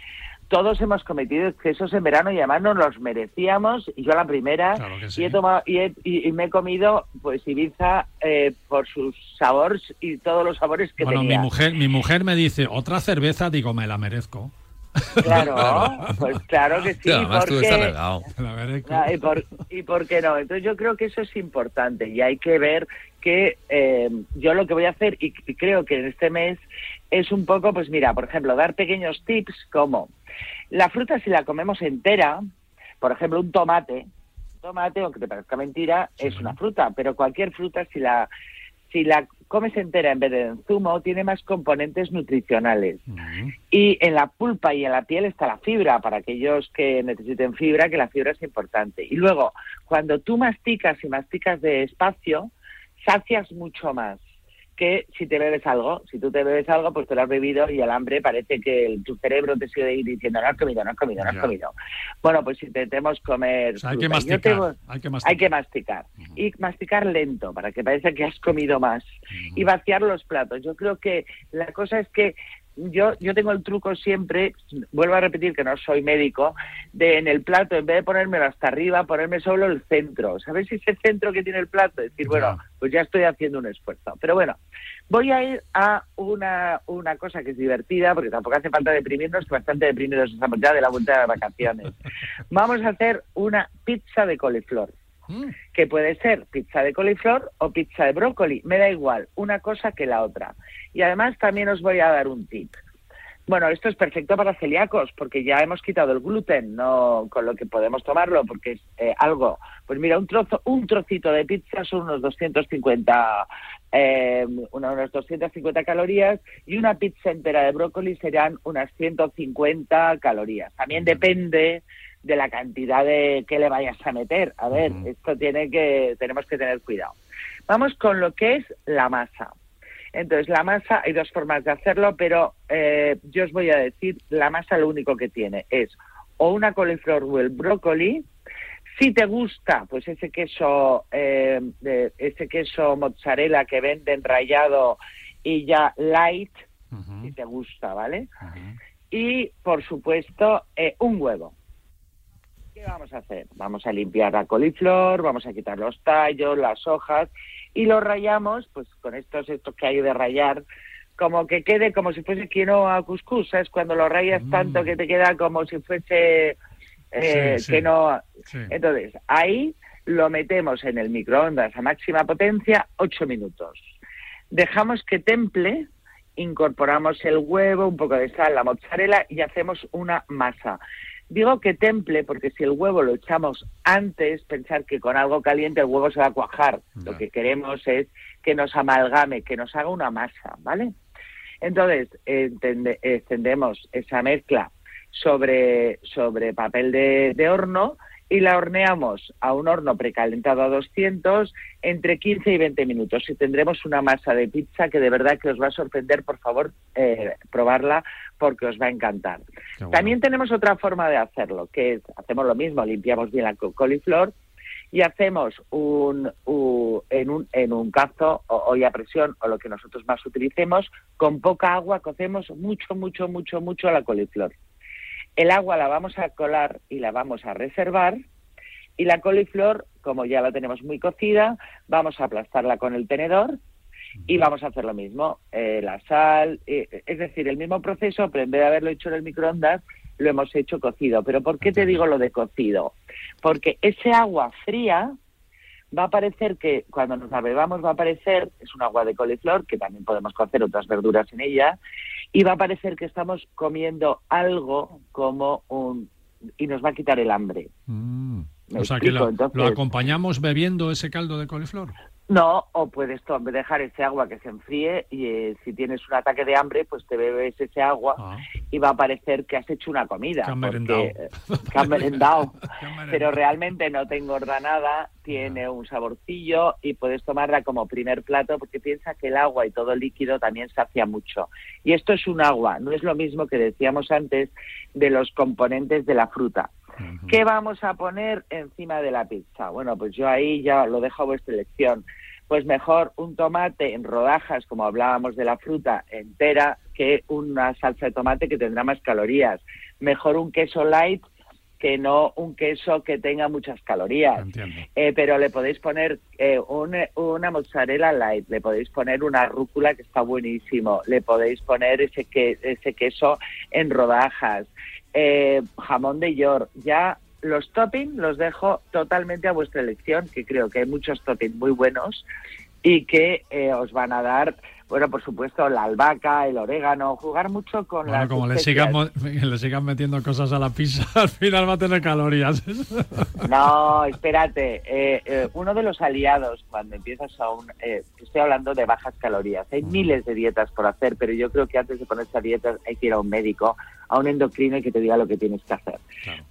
Todos hemos cometido excesos en verano y además nos los merecíamos. Y yo la primera. Claro que sí. y, he tomado, y, he- y- me he comido pues Ibiza eh, por sus sabores y todos los sabores que Bueno, mi tenía. mujer, mi mujer me dice, otra cerveza, digo, me la merezco. Claro, pues claro que sí. Tú porque- estás regado. Ah, ¿Y por, ¿Y por qué no? Entonces yo creo que eso es importante y hay que ver que eh, yo lo que voy a hacer y, y creo que en este mes es un poco, pues mira, por ejemplo, dar pequeños tips como la fruta si la comemos entera, por ejemplo, un tomate, un tomate, aunque te parezca mentira, es una fruta, pero cualquier fruta si la si la comes entera en vez de en zumo, tiene más componentes nutricionales. Y en la pulpa y en la piel está la fibra, para aquellos que necesiten fibra, que la fibra es importante. Y luego, cuando tú masticas y masticas despacio, sacias mucho más que si te bebes algo. Si tú te bebes algo, pues te lo has bebido y el hambre parece que el- tu cerebro te sigue diciendo no has comido, no has comido, no has comido. Bueno, pues intentemos comer O sea, hay que masticar. tengo- Hay que masticar. hay que masticar. Y masticar lento, para que parezca que has comido más. Y vaciar los platos. Yo creo que la cosa es que yo, yo tengo el truco siempre, vuelvo a repetir que no soy médico, de en el plato, en vez de ponérmelo hasta arriba, ponerme solo el centro. ¿Sabes ese centro que tiene el plato? Decir, bueno, pues ya estoy haciendo un esfuerzo. Pero bueno, voy a ir a una, una cosa que es divertida, porque tampoco hace falta deprimirnos, que bastante deprimidos estamos ya de la vuelta de las vacaciones. Vamos a hacer una pizza de coliflor que puede ser pizza de coliflor o pizza de brócoli, me da igual, una cosa que la otra. Y además también os voy a dar un tip. Bueno, esto es perfecto para celíacos porque ya hemos quitado el gluten, no con lo que podemos tomarlo porque es eh, algo, pues mira, un trozo, un trocito de pizza son unos 250, eh, una- unas 250 calorías y una pizza entera de brócoli serán unas 150 calorías. También depende de la cantidad de que le vayas a meter. A ver, esto tiene que tenemos que tener cuidado. Vamos con lo que es la masa. Entonces, la masa, hay dos formas de hacerlo, pero eh, yo os voy a decir, la masa lo único que tiene es o una coliflor o el brócoli. Si te gusta, pues ese queso, eh, ese queso mozzarella que venden rallado y ya light, si te gusta, ¿vale? Y, por supuesto, eh, un huevo. ¿Qué vamos a hacer? Vamos a limpiar la coliflor, vamos a quitar los tallos, las hojas y lo rayamos, pues con estos estos que hay de rayar, como que quede como si fuese quinoa cuscús, ¿sabes? Cuando lo rayas tanto que te queda como si fuese eh, Sí. Sí. Entonces, ahí lo metemos en el microondas a máxima potencia, ocho minutos. Dejamos que temple, incorporamos el huevo, un poco de sal, la mozzarella y hacemos una masa. Digo que temple porque si el huevo lo echamos antes, pensar que con algo caliente el huevo se va a cuajar. Lo que queremos es que nos amalgame, que nos haga una masa, ¿vale? Entonces, entende- extendemos esa mezcla sobre, sobre papel de, de horno y la horneamos a un horno precalentado a 200 entre 15 y 20 minutos y tendremos una masa de pizza que de verdad que os va a sorprender. Por favor, eh, probarla porque os va a encantar. También tenemos otra forma de hacerlo, que es, hacemos lo mismo, limpiamos bien la co- coliflor y hacemos un, u- en, un, en un cazo o olla a presión o lo que nosotros más utilicemos, con poca agua cocemos mucho, mucho, mucho, mucho la coliflor. El agua la vamos a colar y la vamos a reservar y la coliflor, como ya la tenemos muy cocida, vamos a aplastarla con el tenedor y vamos a hacer lo mismo, eh, la sal, eh, es decir, el mismo proceso, pero en vez de haberlo hecho en el microondas, lo hemos hecho cocido. ¿Pero por qué te digo lo de cocido? Porque ese agua fría va a parecer que cuando nos la va a parecer, es un agua de coliflor, que también podemos cocer otras verduras en ella, y va a parecer que estamos comiendo algo como un... y nos va a quitar el hambre. ¿Me Mm. O sea que explico? lo, Entonces- lo acompañamos bebiendo ese caldo de coliflor. No, o puedes dejar ese agua que se enfríe y eh, si tienes un ataque de hambre, pues te bebes ese agua y va a parecer que has hecho una comida. Porque, merendado. eh, merendado. Pero realmente no te engorda nada, tiene un saborcillo y puedes tomarla como primer plato porque piensa que el agua y todo el líquido también sacia mucho. Y esto es un agua, no es lo mismo que decíamos antes de los componentes de la fruta. ¿Qué vamos a poner encima de la pizza? Bueno, pues yo ahí ya lo dejo a vuestra elección. Pues mejor un tomate en rodajas, como hablábamos de la fruta entera, que una salsa de tomate que tendrá más calorías. Mejor un queso light que no un queso que tenga muchas calorías. Eh, pero le podéis poner eh, un- una mozzarella light, le podéis poner una rúcula que está buenísimo, le podéis poner ese, que, ese queso en rodajas, eh, jamón de york. Ya los toppings los dejo totalmente a vuestra elección, que creo que hay muchos toppings muy buenos y que eh, os van a dar, bueno, por supuesto, la albahaca, el orégano, jugar mucho con Bueno, las como le sigan, le sigan metiendo cosas a la pizza, al final va a tener calorías. No, espérate. eh, eh, uno de los aliados cuando empiezas a un... eh, estoy hablando de bajas calorías. Hay miles de dietas por hacer, pero yo creo que antes de ponerse a dietas hay que ir a un médico, a un endocrino y que te diga lo que tienes que hacer.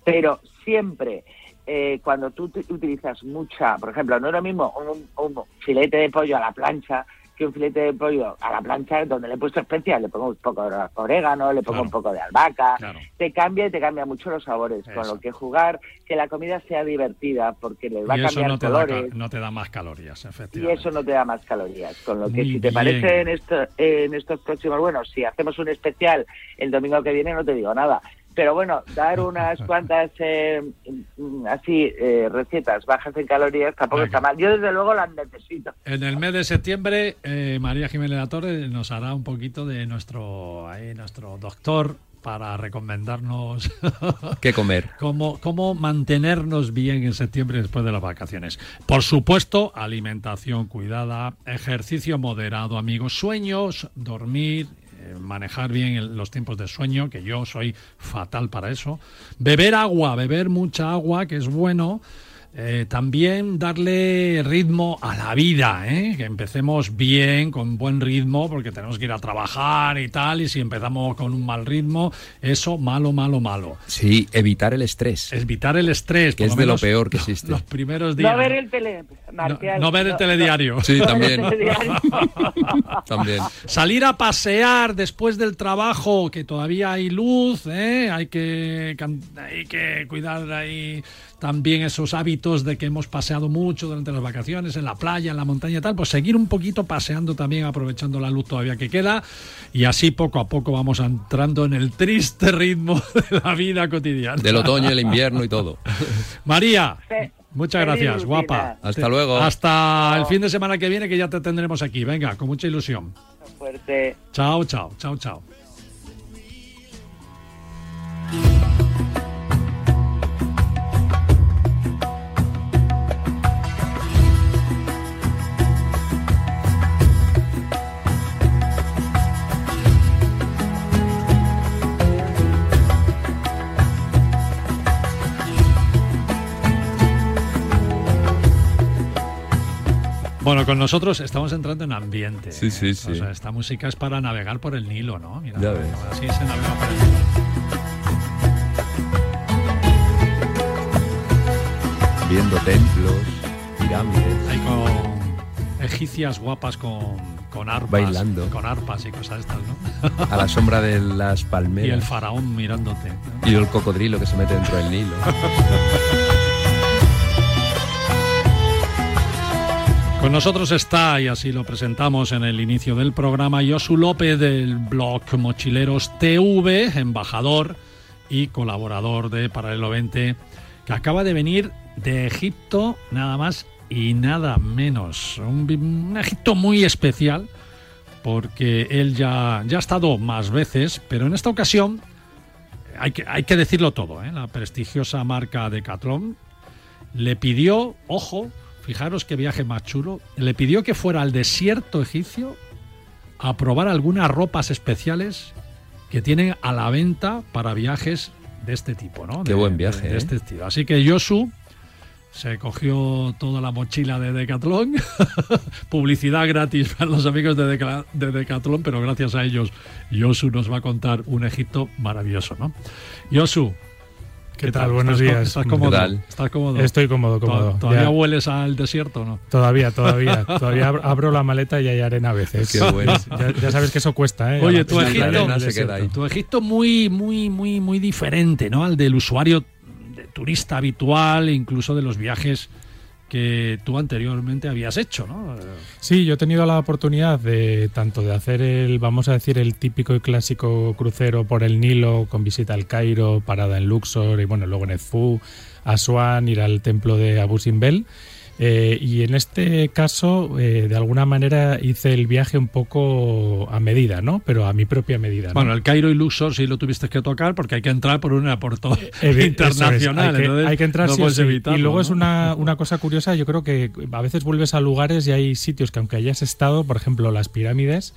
Pero siempre... eh, cuando tú utilizas mucha, por ejemplo, no es lo mismo un, un filete de pollo a la plancha que un filete de pollo a la plancha donde le he puesto especias, le pongo un poco de orégano, le pongo un poco de albahaca, te cambia y te cambia mucho los sabores, con lo que jugar, que la comida sea divertida, porque le va a y cambiar no te, colores no te da más calorías, y efectivamente. eso no te da más calorías. Con lo que Muy si te bien. parece en, esto, en estos próximos, bueno, si hacemos un especial el domingo que viene no te digo nada. Pero bueno, dar unas cuantas eh, mm, así eh, recetas bajas en calorías tampoco está mal. Yo desde luego las necesito. En el mes de septiembre, eh, María Jiménez de la Torre nos hará un poquito de nuestro, nuestro doctor para recomendarnos ¿Qué comer? cómo, cómo mantenernos bien en septiembre después de las vacaciones. Por supuesto, alimentación cuidada, ejercicio moderado, amigos, sueños, dormir, manejar bien el- los tiempos de sueño, que yo soy fatal para eso. Beber agua, beber mucha agua, que es bueno. Eh, también darle ritmo a la vida, ¿eh? que empecemos bien, con buen ritmo, porque tenemos que ir a trabajar y tal, y si empezamos con un mal ritmo, eso malo, malo, malo. Sí, evitar el estrés. Evitar el estrés. Que por es de lo peor que existe. Los primeros días. No ver el tele, Marcial, no ver el telediario. Sí, no también. el telediario. También. Salir a pasear después del trabajo, que todavía hay luz, ¿eh? hay, que, hay que cuidar ahí también esos hábitos de que hemos paseado mucho durante las vacaciones, en la playa, en la montaña y tal, pues seguir un poquito paseando también, aprovechando la luz todavía que queda, y así poco a poco vamos entrando en el triste ritmo de la vida cotidiana. Del otoño, el invierno y todo. María. Muchas feliz gracias, rutina. guapa. Hasta Te- luego. Hasta el fin de semana que viene, que ya te tendremos aquí. Venga, con mucha ilusión. Fuerte. Chao, chao, chao, chao. Bueno, con nosotros estamos entrando en ambiente. Sí, sí, ¿eh? sí. O sea, esta música es para navegar por el Nilo, ¿no? Mira, Ya ves. así se navega por el Nilo. Viendo templos, pirámides. Ahí con egipcias guapas con, con arpas. Bailando. Con arpas y cosas estas, ¿no? A la sombra de las y palmeras. el faraón mirándote. Y el cocodrilo que se mete dentro del Nilo. Con nosotros está, y así lo presentamos en el inicio del programa, Josu López del blog Mochileros TV, embajador y colaborador de Paralelo 20, que acaba de venir de Egipto, nada más y nada menos. Un, Egipto muy especial, porque él ya, ya ha estado más veces, pero en esta ocasión hay que, hay que decirlo todo, ¿eh? la prestigiosa marca Decathlon le pidió, ojo, fijaros qué viaje más chulo, le pidió que fuera al desierto egipcio a probar algunas ropas especiales que tienen a la venta para viajes de este tipo, ¿no? Qué De- buen viaje, De, de ¿eh? este estilo. Así que Yosu se cogió toda la mochila de Decathlon, publicidad gratis para los amigos de, Deca- de Decathlon, pero gracias a ellos Yosu nos va a contar un Egipto maravilloso, ¿no? Yosu, ¿Qué tal? Buenos ¿Estás co- días. ¿Estás cómodo? ¿Qué tal? ¿Estás cómodo? Estoy cómodo, cómodo. ¿Todavía Ya. hueles al desierto o no? Todavía, todavía. Todavía ab- abro la maleta y hay arena a veces. Qué bueno. Ya, ya sabes que eso cuesta, ¿eh? Oye, tu Egipto, se queda ahí. tu Egipto muy, muy, muy, muy diferente, ¿no? Al del usuario de turista habitual, e incluso de los viajes que tú anteriormente habías hecho, ¿no? Sí, yo he tenido la oportunidad de tanto de hacer el, vamos a decir, el típico y clásico crucero por el Nilo con visita al Cairo, parada en Luxor y bueno, luego en Edfu, Asuán, ir al templo de Abu Simbel. Eh, y en este caso, eh, de alguna manera, hice el viaje un poco a medida, ¿no? Pero a mi propia medida. ¿no? Bueno, el Cairo y Luxor sí lo tuviste que tocar porque hay que entrar por un aeropuerto Evi- internacional. es, Hay que, entonces hay que entrar no sí sí. evitarlo, Y luego es una, una cosa curiosa, yo creo que a veces vuelves a lugares y hay sitios que aunque hayas estado, por ejemplo las pirámides,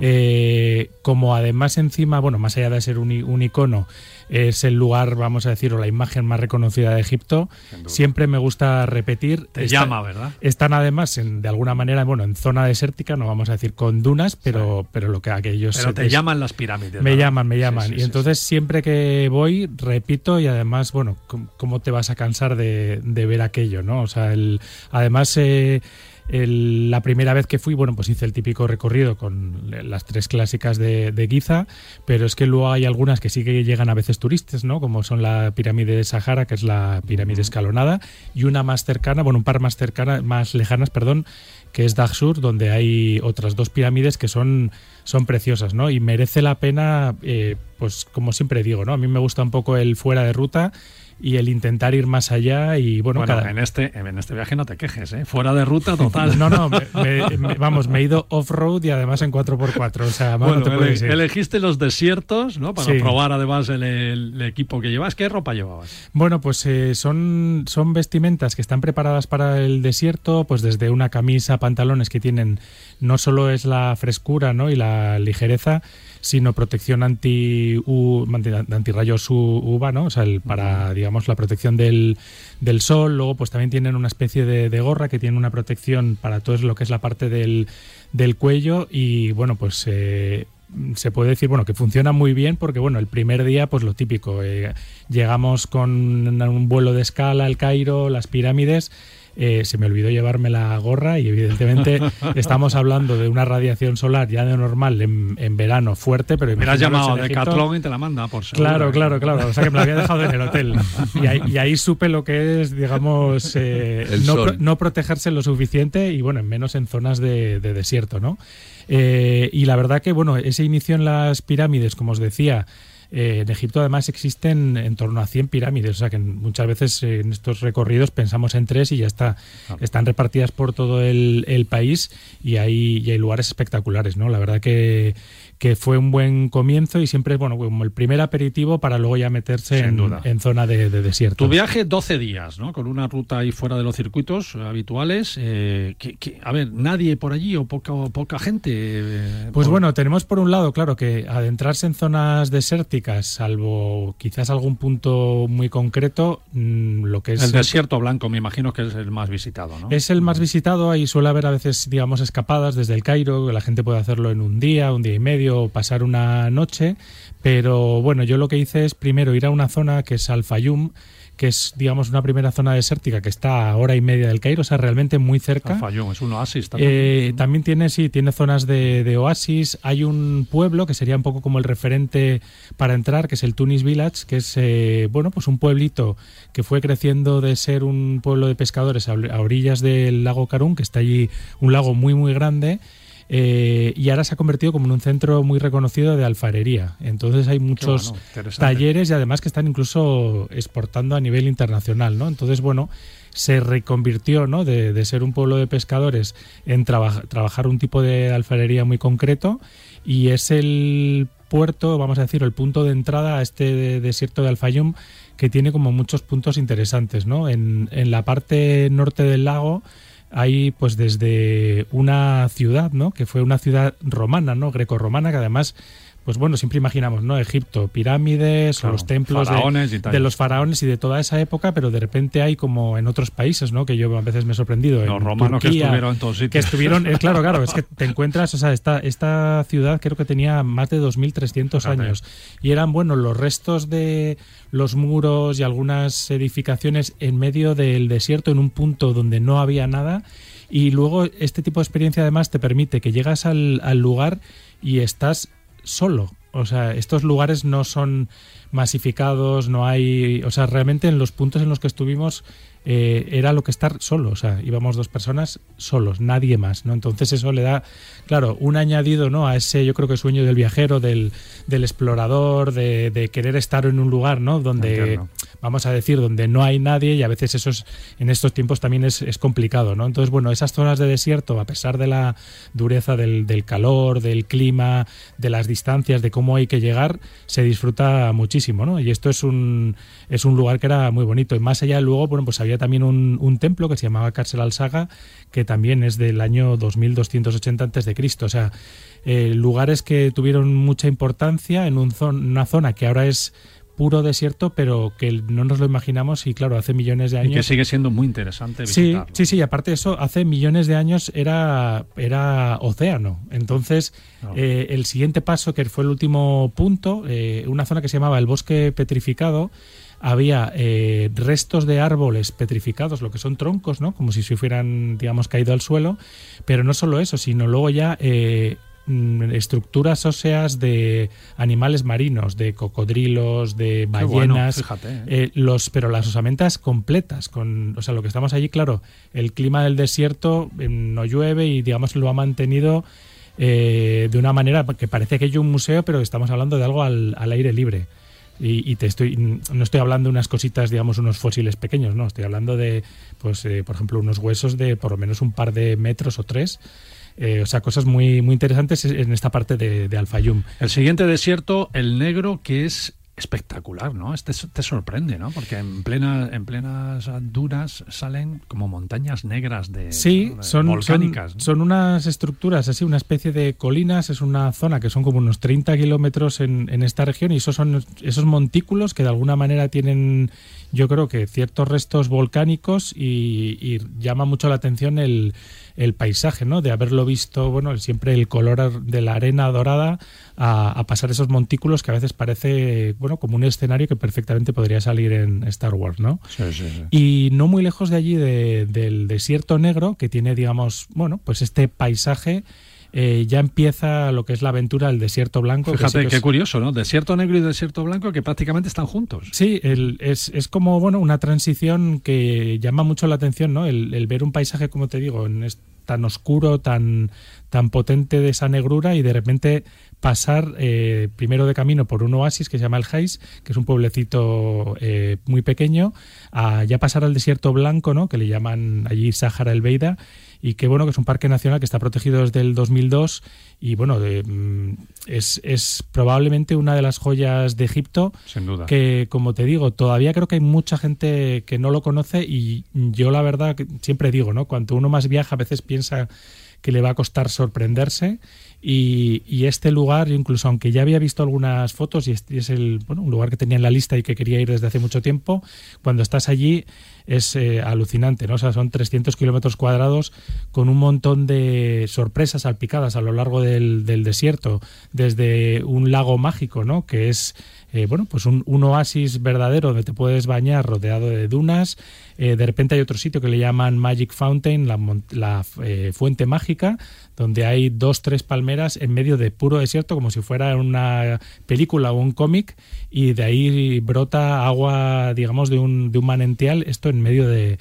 eh, como además encima, bueno, más allá de ser un, un icono, es el lugar, vamos a decir, o la imagen más reconocida de Egipto, siempre me gusta repetir. Te Está- llama, ¿verdad? Están además, en- de alguna manera, bueno, en zona desértica, no vamos a decir con dunas, pero, pero lo que aquellos... Pero te es- llaman las pirámides. me llaman, me llaman. sí, y entonces siempre que voy, repito y además, bueno, ¿cómo te vas a cansar de, de ver aquello, no? O sea, el, además, eh, el- la primera vez que fui, bueno, pues hice el típico recorrido con las tres clásicas de, de Giza, pero es que luego hay algunas que sí que llegan a veces turistas, ¿no? Como son la pirámide de Sahara, que es la pirámide escalonada, y una más cercana, bueno, un par más cercana, más lejanas, perdón, que es Dagsur, donde hay otras dos pirámides que son, son preciosas, ¿no? Y merece la pena, eh, pues como siempre digo, ¿no? A mí me gusta un poco el fuera de ruta y el intentar ir más allá y bueno, Bueno, cada- en, este, en este viaje no te quejes, ¿eh? Fuera de ruta total. No, no, me- me- me- vamos, me he ido off-road y además en 4x4, o sea, Bueno, no te ele- ir. elegiste los desiertos, ¿no? Para Sí. probar además el, el equipo que llevas. ¿Qué ropa llevabas? Bueno, pues eh, son, son vestimentas que están preparadas para el desierto, pues desde una camisa, pantalones que tienen no solo es la frescura ¿no? y la ligereza, sino protección anti, U- anti- antirrayos UVA, ¿no? O sea, el- para, digamos, la protección del, del sol. Luego, pues también tienen una especie de, de gorra que tiene una protección para todo lo que es la parte del, del cuello y, bueno, pues... eh, se puede decir bueno que funciona muy bien porque bueno el primer día pues lo típico eh, llegamos con un vuelo de escala al Cairo las pirámides eh, se me olvidó llevarme la gorra y evidentemente estamos hablando de una radiación solar ya de normal en, en verano fuerte pero Me has llamado Egipto- Decathlon y te la manda, por seguro. Claro, ¿eh? claro, claro. O sea que me la había dejado en el hotel. Y ahí, y ahí supe lo que es, digamos, eh, no, pro- no protegerse lo suficiente y, bueno, menos en zonas de, de desierto, ¿no? Eh, y la verdad que, bueno, ese inicio en las pirámides, como os decía, eh, en Egipto además existen en torno a 100 pirámides, o sea que muchas veces eh, en estos recorridos pensamos en tres y ya está. Están repartidas por todo el, el país y hay, y hay lugares espectaculares, ¿no? La verdad que, que fue un buen comienzo y siempre, bueno, como el primer aperitivo para luego ya meterse en, duda. en zona de, de desierto. Tu viaje 12 días, ¿no? Con una ruta ahí fuera de los circuitos habituales. eh, que- que- a ver, nadie por allí o poca, o poca gente. eh, Pues por- bueno, tenemos por un lado, claro, que adentrarse en zonas desérticas, salvo quizás algún punto muy concreto, mm, lo que es El desierto blanco, me imagino que es el más visitado, ¿no? Es el más visitado, ahí suele haber a veces, digamos, escapadas desde el Cairo, que la gente puede hacerlo en un día, un día y medio, pasar una noche, pero bueno, yo lo que hice es primero ir a una zona que es Al-Fayum, que es, digamos, una primera zona desértica que está a hora y media del Cairo, o sea, realmente muy cerca. Al-Fayum, es un oasis también. Eh, también tiene, sí, tiene zonas de, de oasis. Hay un pueblo que sería un poco como el referente para entrar, que es el Tunis Village, que es, eh, bueno, pues un pueblito que fue creciendo de ser un pueblo de pescadores a, a orillas del lago Karun, que está allí un lago muy, muy grande. Eh, y ahora se ha convertido como en un centro muy reconocido de alfarería. Entonces hay muchos bueno, talleres y además que están incluso exportando a nivel internacional, ¿no? Entonces, bueno, se reconvirtió, ¿no? De, de ser un pueblo de pescadores en traba- trabajar un tipo de alfarería muy concreto y es el puerto, vamos a decir, el punto de entrada a este desierto de Al-Fayum que tiene como muchos puntos interesantes, ¿no? En, en la parte norte del lago hay pues desde una ciudad, ¿no? Que fue una ciudad romana, ¿no? Grecorromana, que además, pues bueno, siempre imaginamos, ¿no? Egipto, pirámides Claro, o los templos de- faraones y tal. de, los faraones y de toda esa época, pero de repente hay como en otros países, ¿no? Que yo a veces me he sorprendido. Los en romanos que Turquía, estuvieron en todos sitios. Que estuvieron, eh, claro, claro, es que te encuentras, o sea, esta, esta ciudad creo que tenía más de 2.300 Fíjate. años y eran, bueno, los restos de los muros y algunas edificaciones en medio del desierto, en un punto donde no había nada. Y luego este tipo de experiencia además te permite que llegas al, al lugar y estás solo. O sea, estos lugares no son masificados, no hay... O sea, realmente en los puntos en los que estuvimos eh, era lo que estar solo. O sea, íbamos dos personas solos, nadie más, ¿no? Entonces eso le da, claro, un añadido, ¿no? A ese, yo creo que sueño del viajero, del, del explorador, de, de querer estar en un lugar, ¿no? Donde. Vamos a decir, donde no hay nadie y a veces eso es, en estos tiempos también es, es complicado, ¿no? Entonces, bueno, esas zonas de desierto, a pesar de la dureza del, del calor, del clima, de las distancias, de cómo hay que llegar, se disfruta muchísimo, ¿no? Y esto es un, es un lugar que era muy bonito. Y más allá, luego, bueno, pues había también un, un templo que se llamaba Cárcel al Saga, que también es del año 2280 antes de Cristo. O sea, eh, lugares que tuvieron mucha importancia en un zon- una zona que ahora es puro desierto, pero que no nos lo imaginamos y claro, hace millones de Y años. que sigue siendo muy interesante Sí, visitarlo. sí, sí, aparte de eso, hace millones de años era, era océano. Entonces, eh, el siguiente paso, que fue el último punto, eh, una zona que se llamaba el bosque petrificado, había eh, restos de árboles petrificados, lo que son troncos, ¿no? Como si se hubieran, digamos, caído al suelo. Pero no solo eso, sino luego ya estructuras óseas de animales marinos, de cocodrilos, de bueno, ballenas, fíjate, ¿eh? eh, los, pero las osamentas completas, con, o sea, lo que estamos allí, claro, el clima del desierto eh, no llueve y digamos lo ha mantenido eh, de una manera que parece que hay un museo, pero estamos hablando de algo al, al aire libre. Y, y te estoy, no estoy hablando de unas cositas, digamos, unos fósiles pequeños, no, estoy hablando de, pues, eh, por ejemplo, unos huesos de por lo menos un par de metros o tres. Eh, o sea, cosas muy, muy interesantes en esta parte de, de Al-Fayum. El siguiente desierto, el negro, que es espectacular, ¿no? Este te sorprende, ¿no? Porque en plena, en plenas dunas salen como montañas negras de, Sí, de son, volcánicas. son, son unas estructuras, así, una especie de colinas. Es una zona que son como unos 30 kilómetros en, en esta región y esos son esos montículos que de alguna manera tienen, yo creo que ciertos restos volcánicos y, y llama mucho la atención el, el paisaje, ¿no? De haberlo visto, bueno, siempre el color de la arena dorada a, a pasar esos montículos que a veces parece, bueno, como un escenario que perfectamente podría salir en Star Wars, ¿no? Sí, sí, sí. Y no muy lejos de allí, de- del desierto negro, que tiene, digamos, bueno, pues este paisaje, eh, ya empieza lo que es la aventura del desierto blanco. que sí Fíjate que qué es- curioso, ¿no? Desierto negro y desierto blanco que prácticamente están juntos. Sí, el- es, es como bueno una transición que llama mucho la atención, ¿no? El, el ver un paisaje, como te digo, en es tan oscuro, tan, tan potente de esa negrura y de repente pasar eh, primero de camino por un oasis que se llama el Hais, que es un pueblecito eh, muy pequeño, a ya pasar al desierto blanco, ¿no? Que le llaman allí Sáhara el Beida y que bueno que es un parque nacional que está protegido desde el 2002 y bueno de, mm, es, es probablemente una de las joyas de Egipto Sin duda. que como te digo todavía creo que hay mucha gente que no lo conoce y yo la verdad siempre digo no cuanto uno más viaja a veces piensa que le va a costar sorprenderse y, y este lugar incluso aunque ya había visto algunas fotos y es, y es el bueno un lugar que tenía en la lista y que quería ir desde hace mucho tiempo cuando estás allí es eh, alucinante no o sea son 300 kilómetros cuadrados con un montón de sorpresas salpicadas a lo largo del, desierto desde un lago mágico no que es eh, bueno, pues un oasis verdadero donde te puedes bañar rodeado de dunas. Eh, de repente hay otro sitio que le llaman Magic Fountain, la, eh, fuente mágica, donde hay dos, tres palmeras en medio de puro desierto, como si fuera una película o un cómic, y de ahí brota agua, digamos, de un, de un manantial, esto en medio de,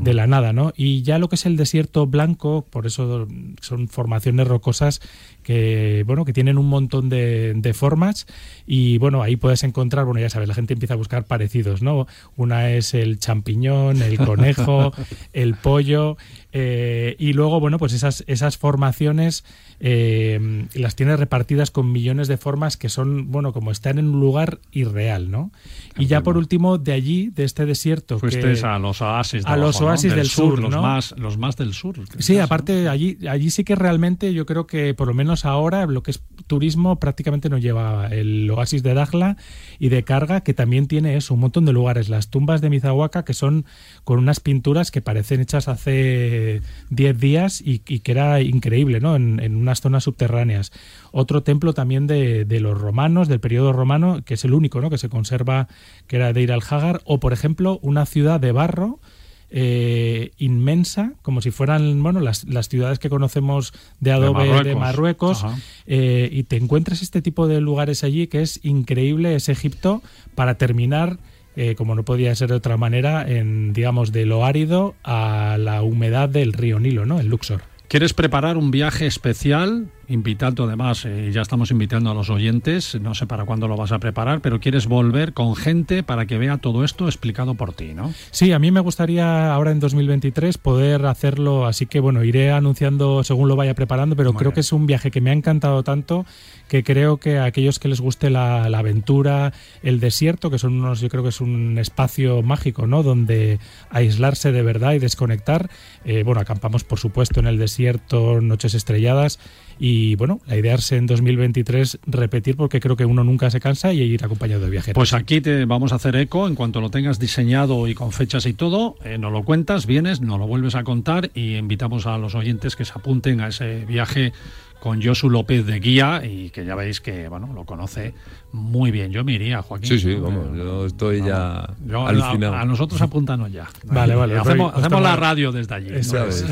de la nada, ¿no? Y ya lo que es el desierto blanco, por eso son formaciones rocosas que bueno que tienen un montón de, de formas y bueno ahí puedes encontrar bueno ya sabes la gente empieza a buscar parecidos no una es el champiñón el conejo el pollo eh, y luego bueno pues esas esas formaciones eh, las tiene repartidas con millones de formas que son bueno como están en un lugar irreal no y ya por último de allí de este desierto Fuiste que- a los oasis de a los abajo, ¿no? oasis del, sur, los ¿no? más los más del sur. Sí, aparte allí, allí sí que realmente yo creo que por lo menos ahora lo que es turismo prácticamente no lleva el oasis de Dajla y de Carga, que también tiene eso, un montón de lugares. Las tumbas de Mizahuaca que son con unas pinturas que parecen hechas hace 10 días y, y que era increíble, ¿no? En, en unas zonas subterráneas. Otro templo también de, de los romanos, del periodo romano, que es el único, ¿no? Que se conserva, que era de Ir al-Hagar. O, por ejemplo, una ciudad de barro eh, inmensa, como si fueran bueno las, las ciudades que conocemos de adobe de Marruecos. Marruecos, eh, y te encuentras este tipo de lugares allí que es increíble, es Egipto, para terminar, eh, como no podía ser de otra manera, en digamos de lo árido a la humedad del río Nilo, ¿no? El Luxor. ¿Quieres preparar un viaje especial invitando además, eh, ya estamos invitando a los oyentes, no sé para cuándo lo vas a preparar, pero quieres volver con gente para que vea todo esto explicado por ti, ¿no? Sí, a mí me gustaría ahora en 2023 poder hacerlo, así que bueno, iré anunciando según lo vaya preparando, pero creo que es un viaje que me ha encantado tanto que creo que a aquellos que les guste la, aventura, el desierto, que son unos, yo creo que es un espacio mágico, ¿no? Donde aislarse de verdad y desconectar. Eh, bueno, acampamos por supuesto en el desierto, noches estrelladas. Y bueno, la idea es en 2023 repetir porque creo que uno nunca se cansa y ir acompañado de viajeros. Pues aquí te vamos a hacer eco en cuanto lo tengas diseñado y con fechas y todo, eh, nos lo cuentas, vienes, nos lo vuelves a contar y invitamos a los oyentes que se apunten a ese viaje con Josu López de guía y que ya veis que bueno lo conoce muy bien. Yo me iría, Joaquín. Sí, sí, vamos, yo estoy ya Yo- alucinado. A, a nosotros apúntanos ya. Vale, vale, Hacemos, os hacemos tomo- la radio desde allí. Eso ¿no? es.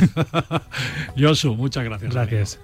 Josu, muchas gracias. Gracias.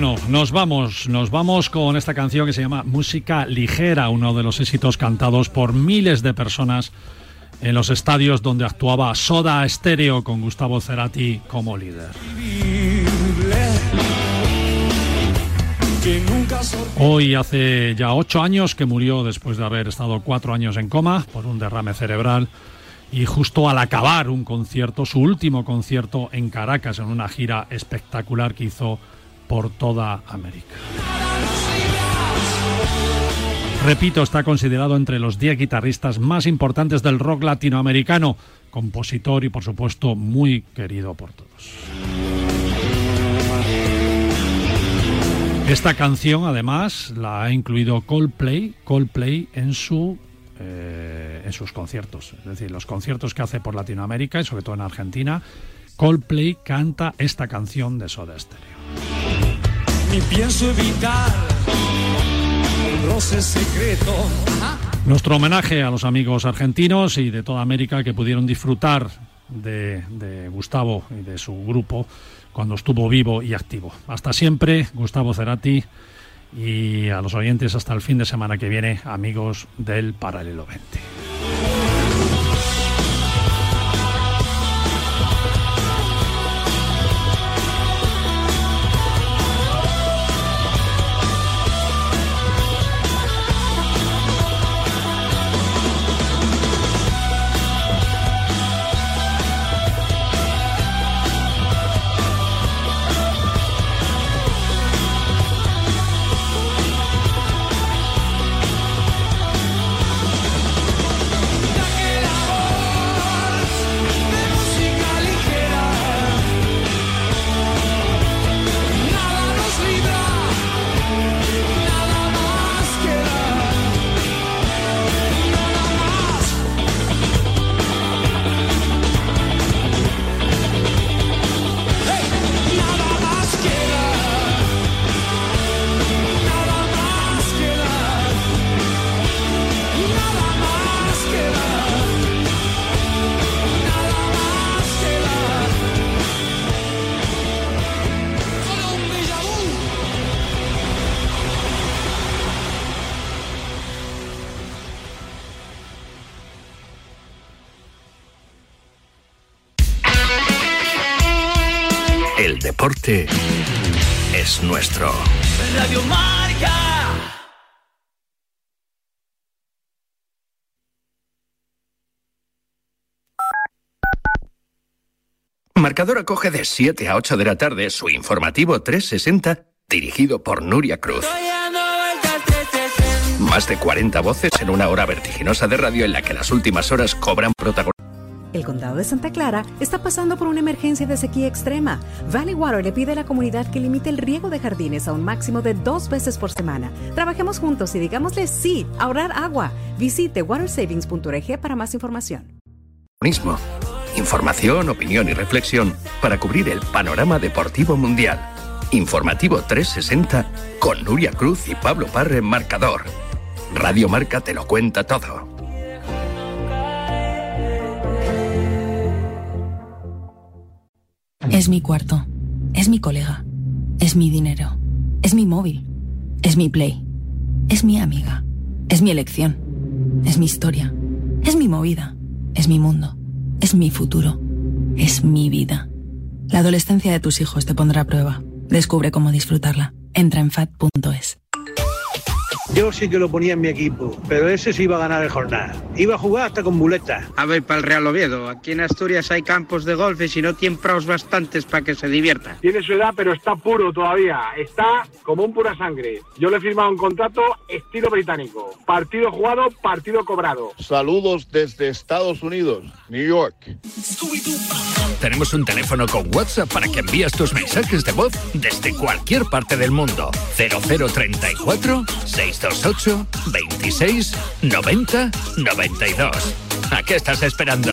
Bueno, nos vamos, nos vamos con esta canción que se llama Música Ligera, uno de los éxitos cantados por miles de personas en los estadios donde actuaba Soda Stereo con Gustavo Cerati como líder. Hoy hace ya ocho años que murió después de haber estado cuatro años en coma por un derrame cerebral y justo al acabar un concierto, su último concierto en Caracas en una gira espectacular que hizo por toda América. Repito, está considerado entre los 10 guitarristas más importantes del rock latinoamericano, compositor y por supuesto muy querido por todos. Esta canción, además, la ha incluido Coldplay, Coldplay en su eh, en sus conciertos, es decir, los conciertos que hace por Latinoamérica y sobre todo en Argentina, Coldplay canta esta canción de Soda Stereo. Pienso evitar. Nuestro homenaje a los amigos argentinos y de toda América que pudieron disfrutar de, de Gustavo y de su grupo cuando estuvo vivo y activo. Hasta siempre, Gustavo Cerati, y a los oyentes hasta el fin de semana que viene, amigos del Paralelo 20. Marcador acoge de 7 a 8 de la tarde su informativo 360 dirigido por Nuria Cruz. Más de 40 voces en una hora vertiginosa de radio en la que las últimas horas cobran protagonismo. El condado de Santa Clara está pasando por una emergencia de sequía extrema. Valley Water le pide a la comunidad que limite el riego de jardines a un máximo de dos veces por semana. Trabajemos juntos y digámosle sí, a ahorrar agua. Visite watersavings.org para más información. Información, opinión y reflexión para cubrir el panorama deportivo mundial. Informativo 360 con Nuria Cruz y Pablo Parre Marcador. Radio Marca te lo cuenta todo. Es mi cuarto. Es mi colega. Es mi dinero. Es mi móvil. Es mi play. Es mi amiga. Es mi elección. Es mi historia. Es mi movida. Es mi mundo. Es mi futuro. Es mi vida. La adolescencia de tus hijos te pondrá a prueba. Descubre cómo disfrutarla. Entra en fat.es. Yo sí que lo ponía en mi equipo, pero ese sí iba a ganar el jornal. Iba a jugar hasta con muletas. A ver, para el Real Oviedo. Aquí en Asturias hay campos de golf y si no tienen praos bastantes para que se divierta. Tiene su edad, pero está puro todavía. Está como un pura sangre. Yo le he firmado un contrato estilo británico. Partido jugado, partido cobrado. Saludos desde Estados Unidos, New York. Tenemos un teléfono con WhatsApp para que envíes tus mensajes de voz desde cualquier parte del mundo. 0034 628 26 90 92. ¿A qué estás esperando?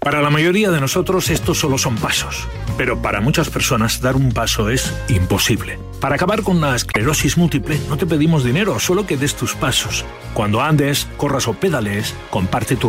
Para la mayoría de nosotros estos solo son pasos, pero para muchas personas dar un paso es imposible. Para acabar con la esclerosis múltiple no te pedimos dinero, solo que des tus pasos. Cuando andes, corras o pedales, comparte tu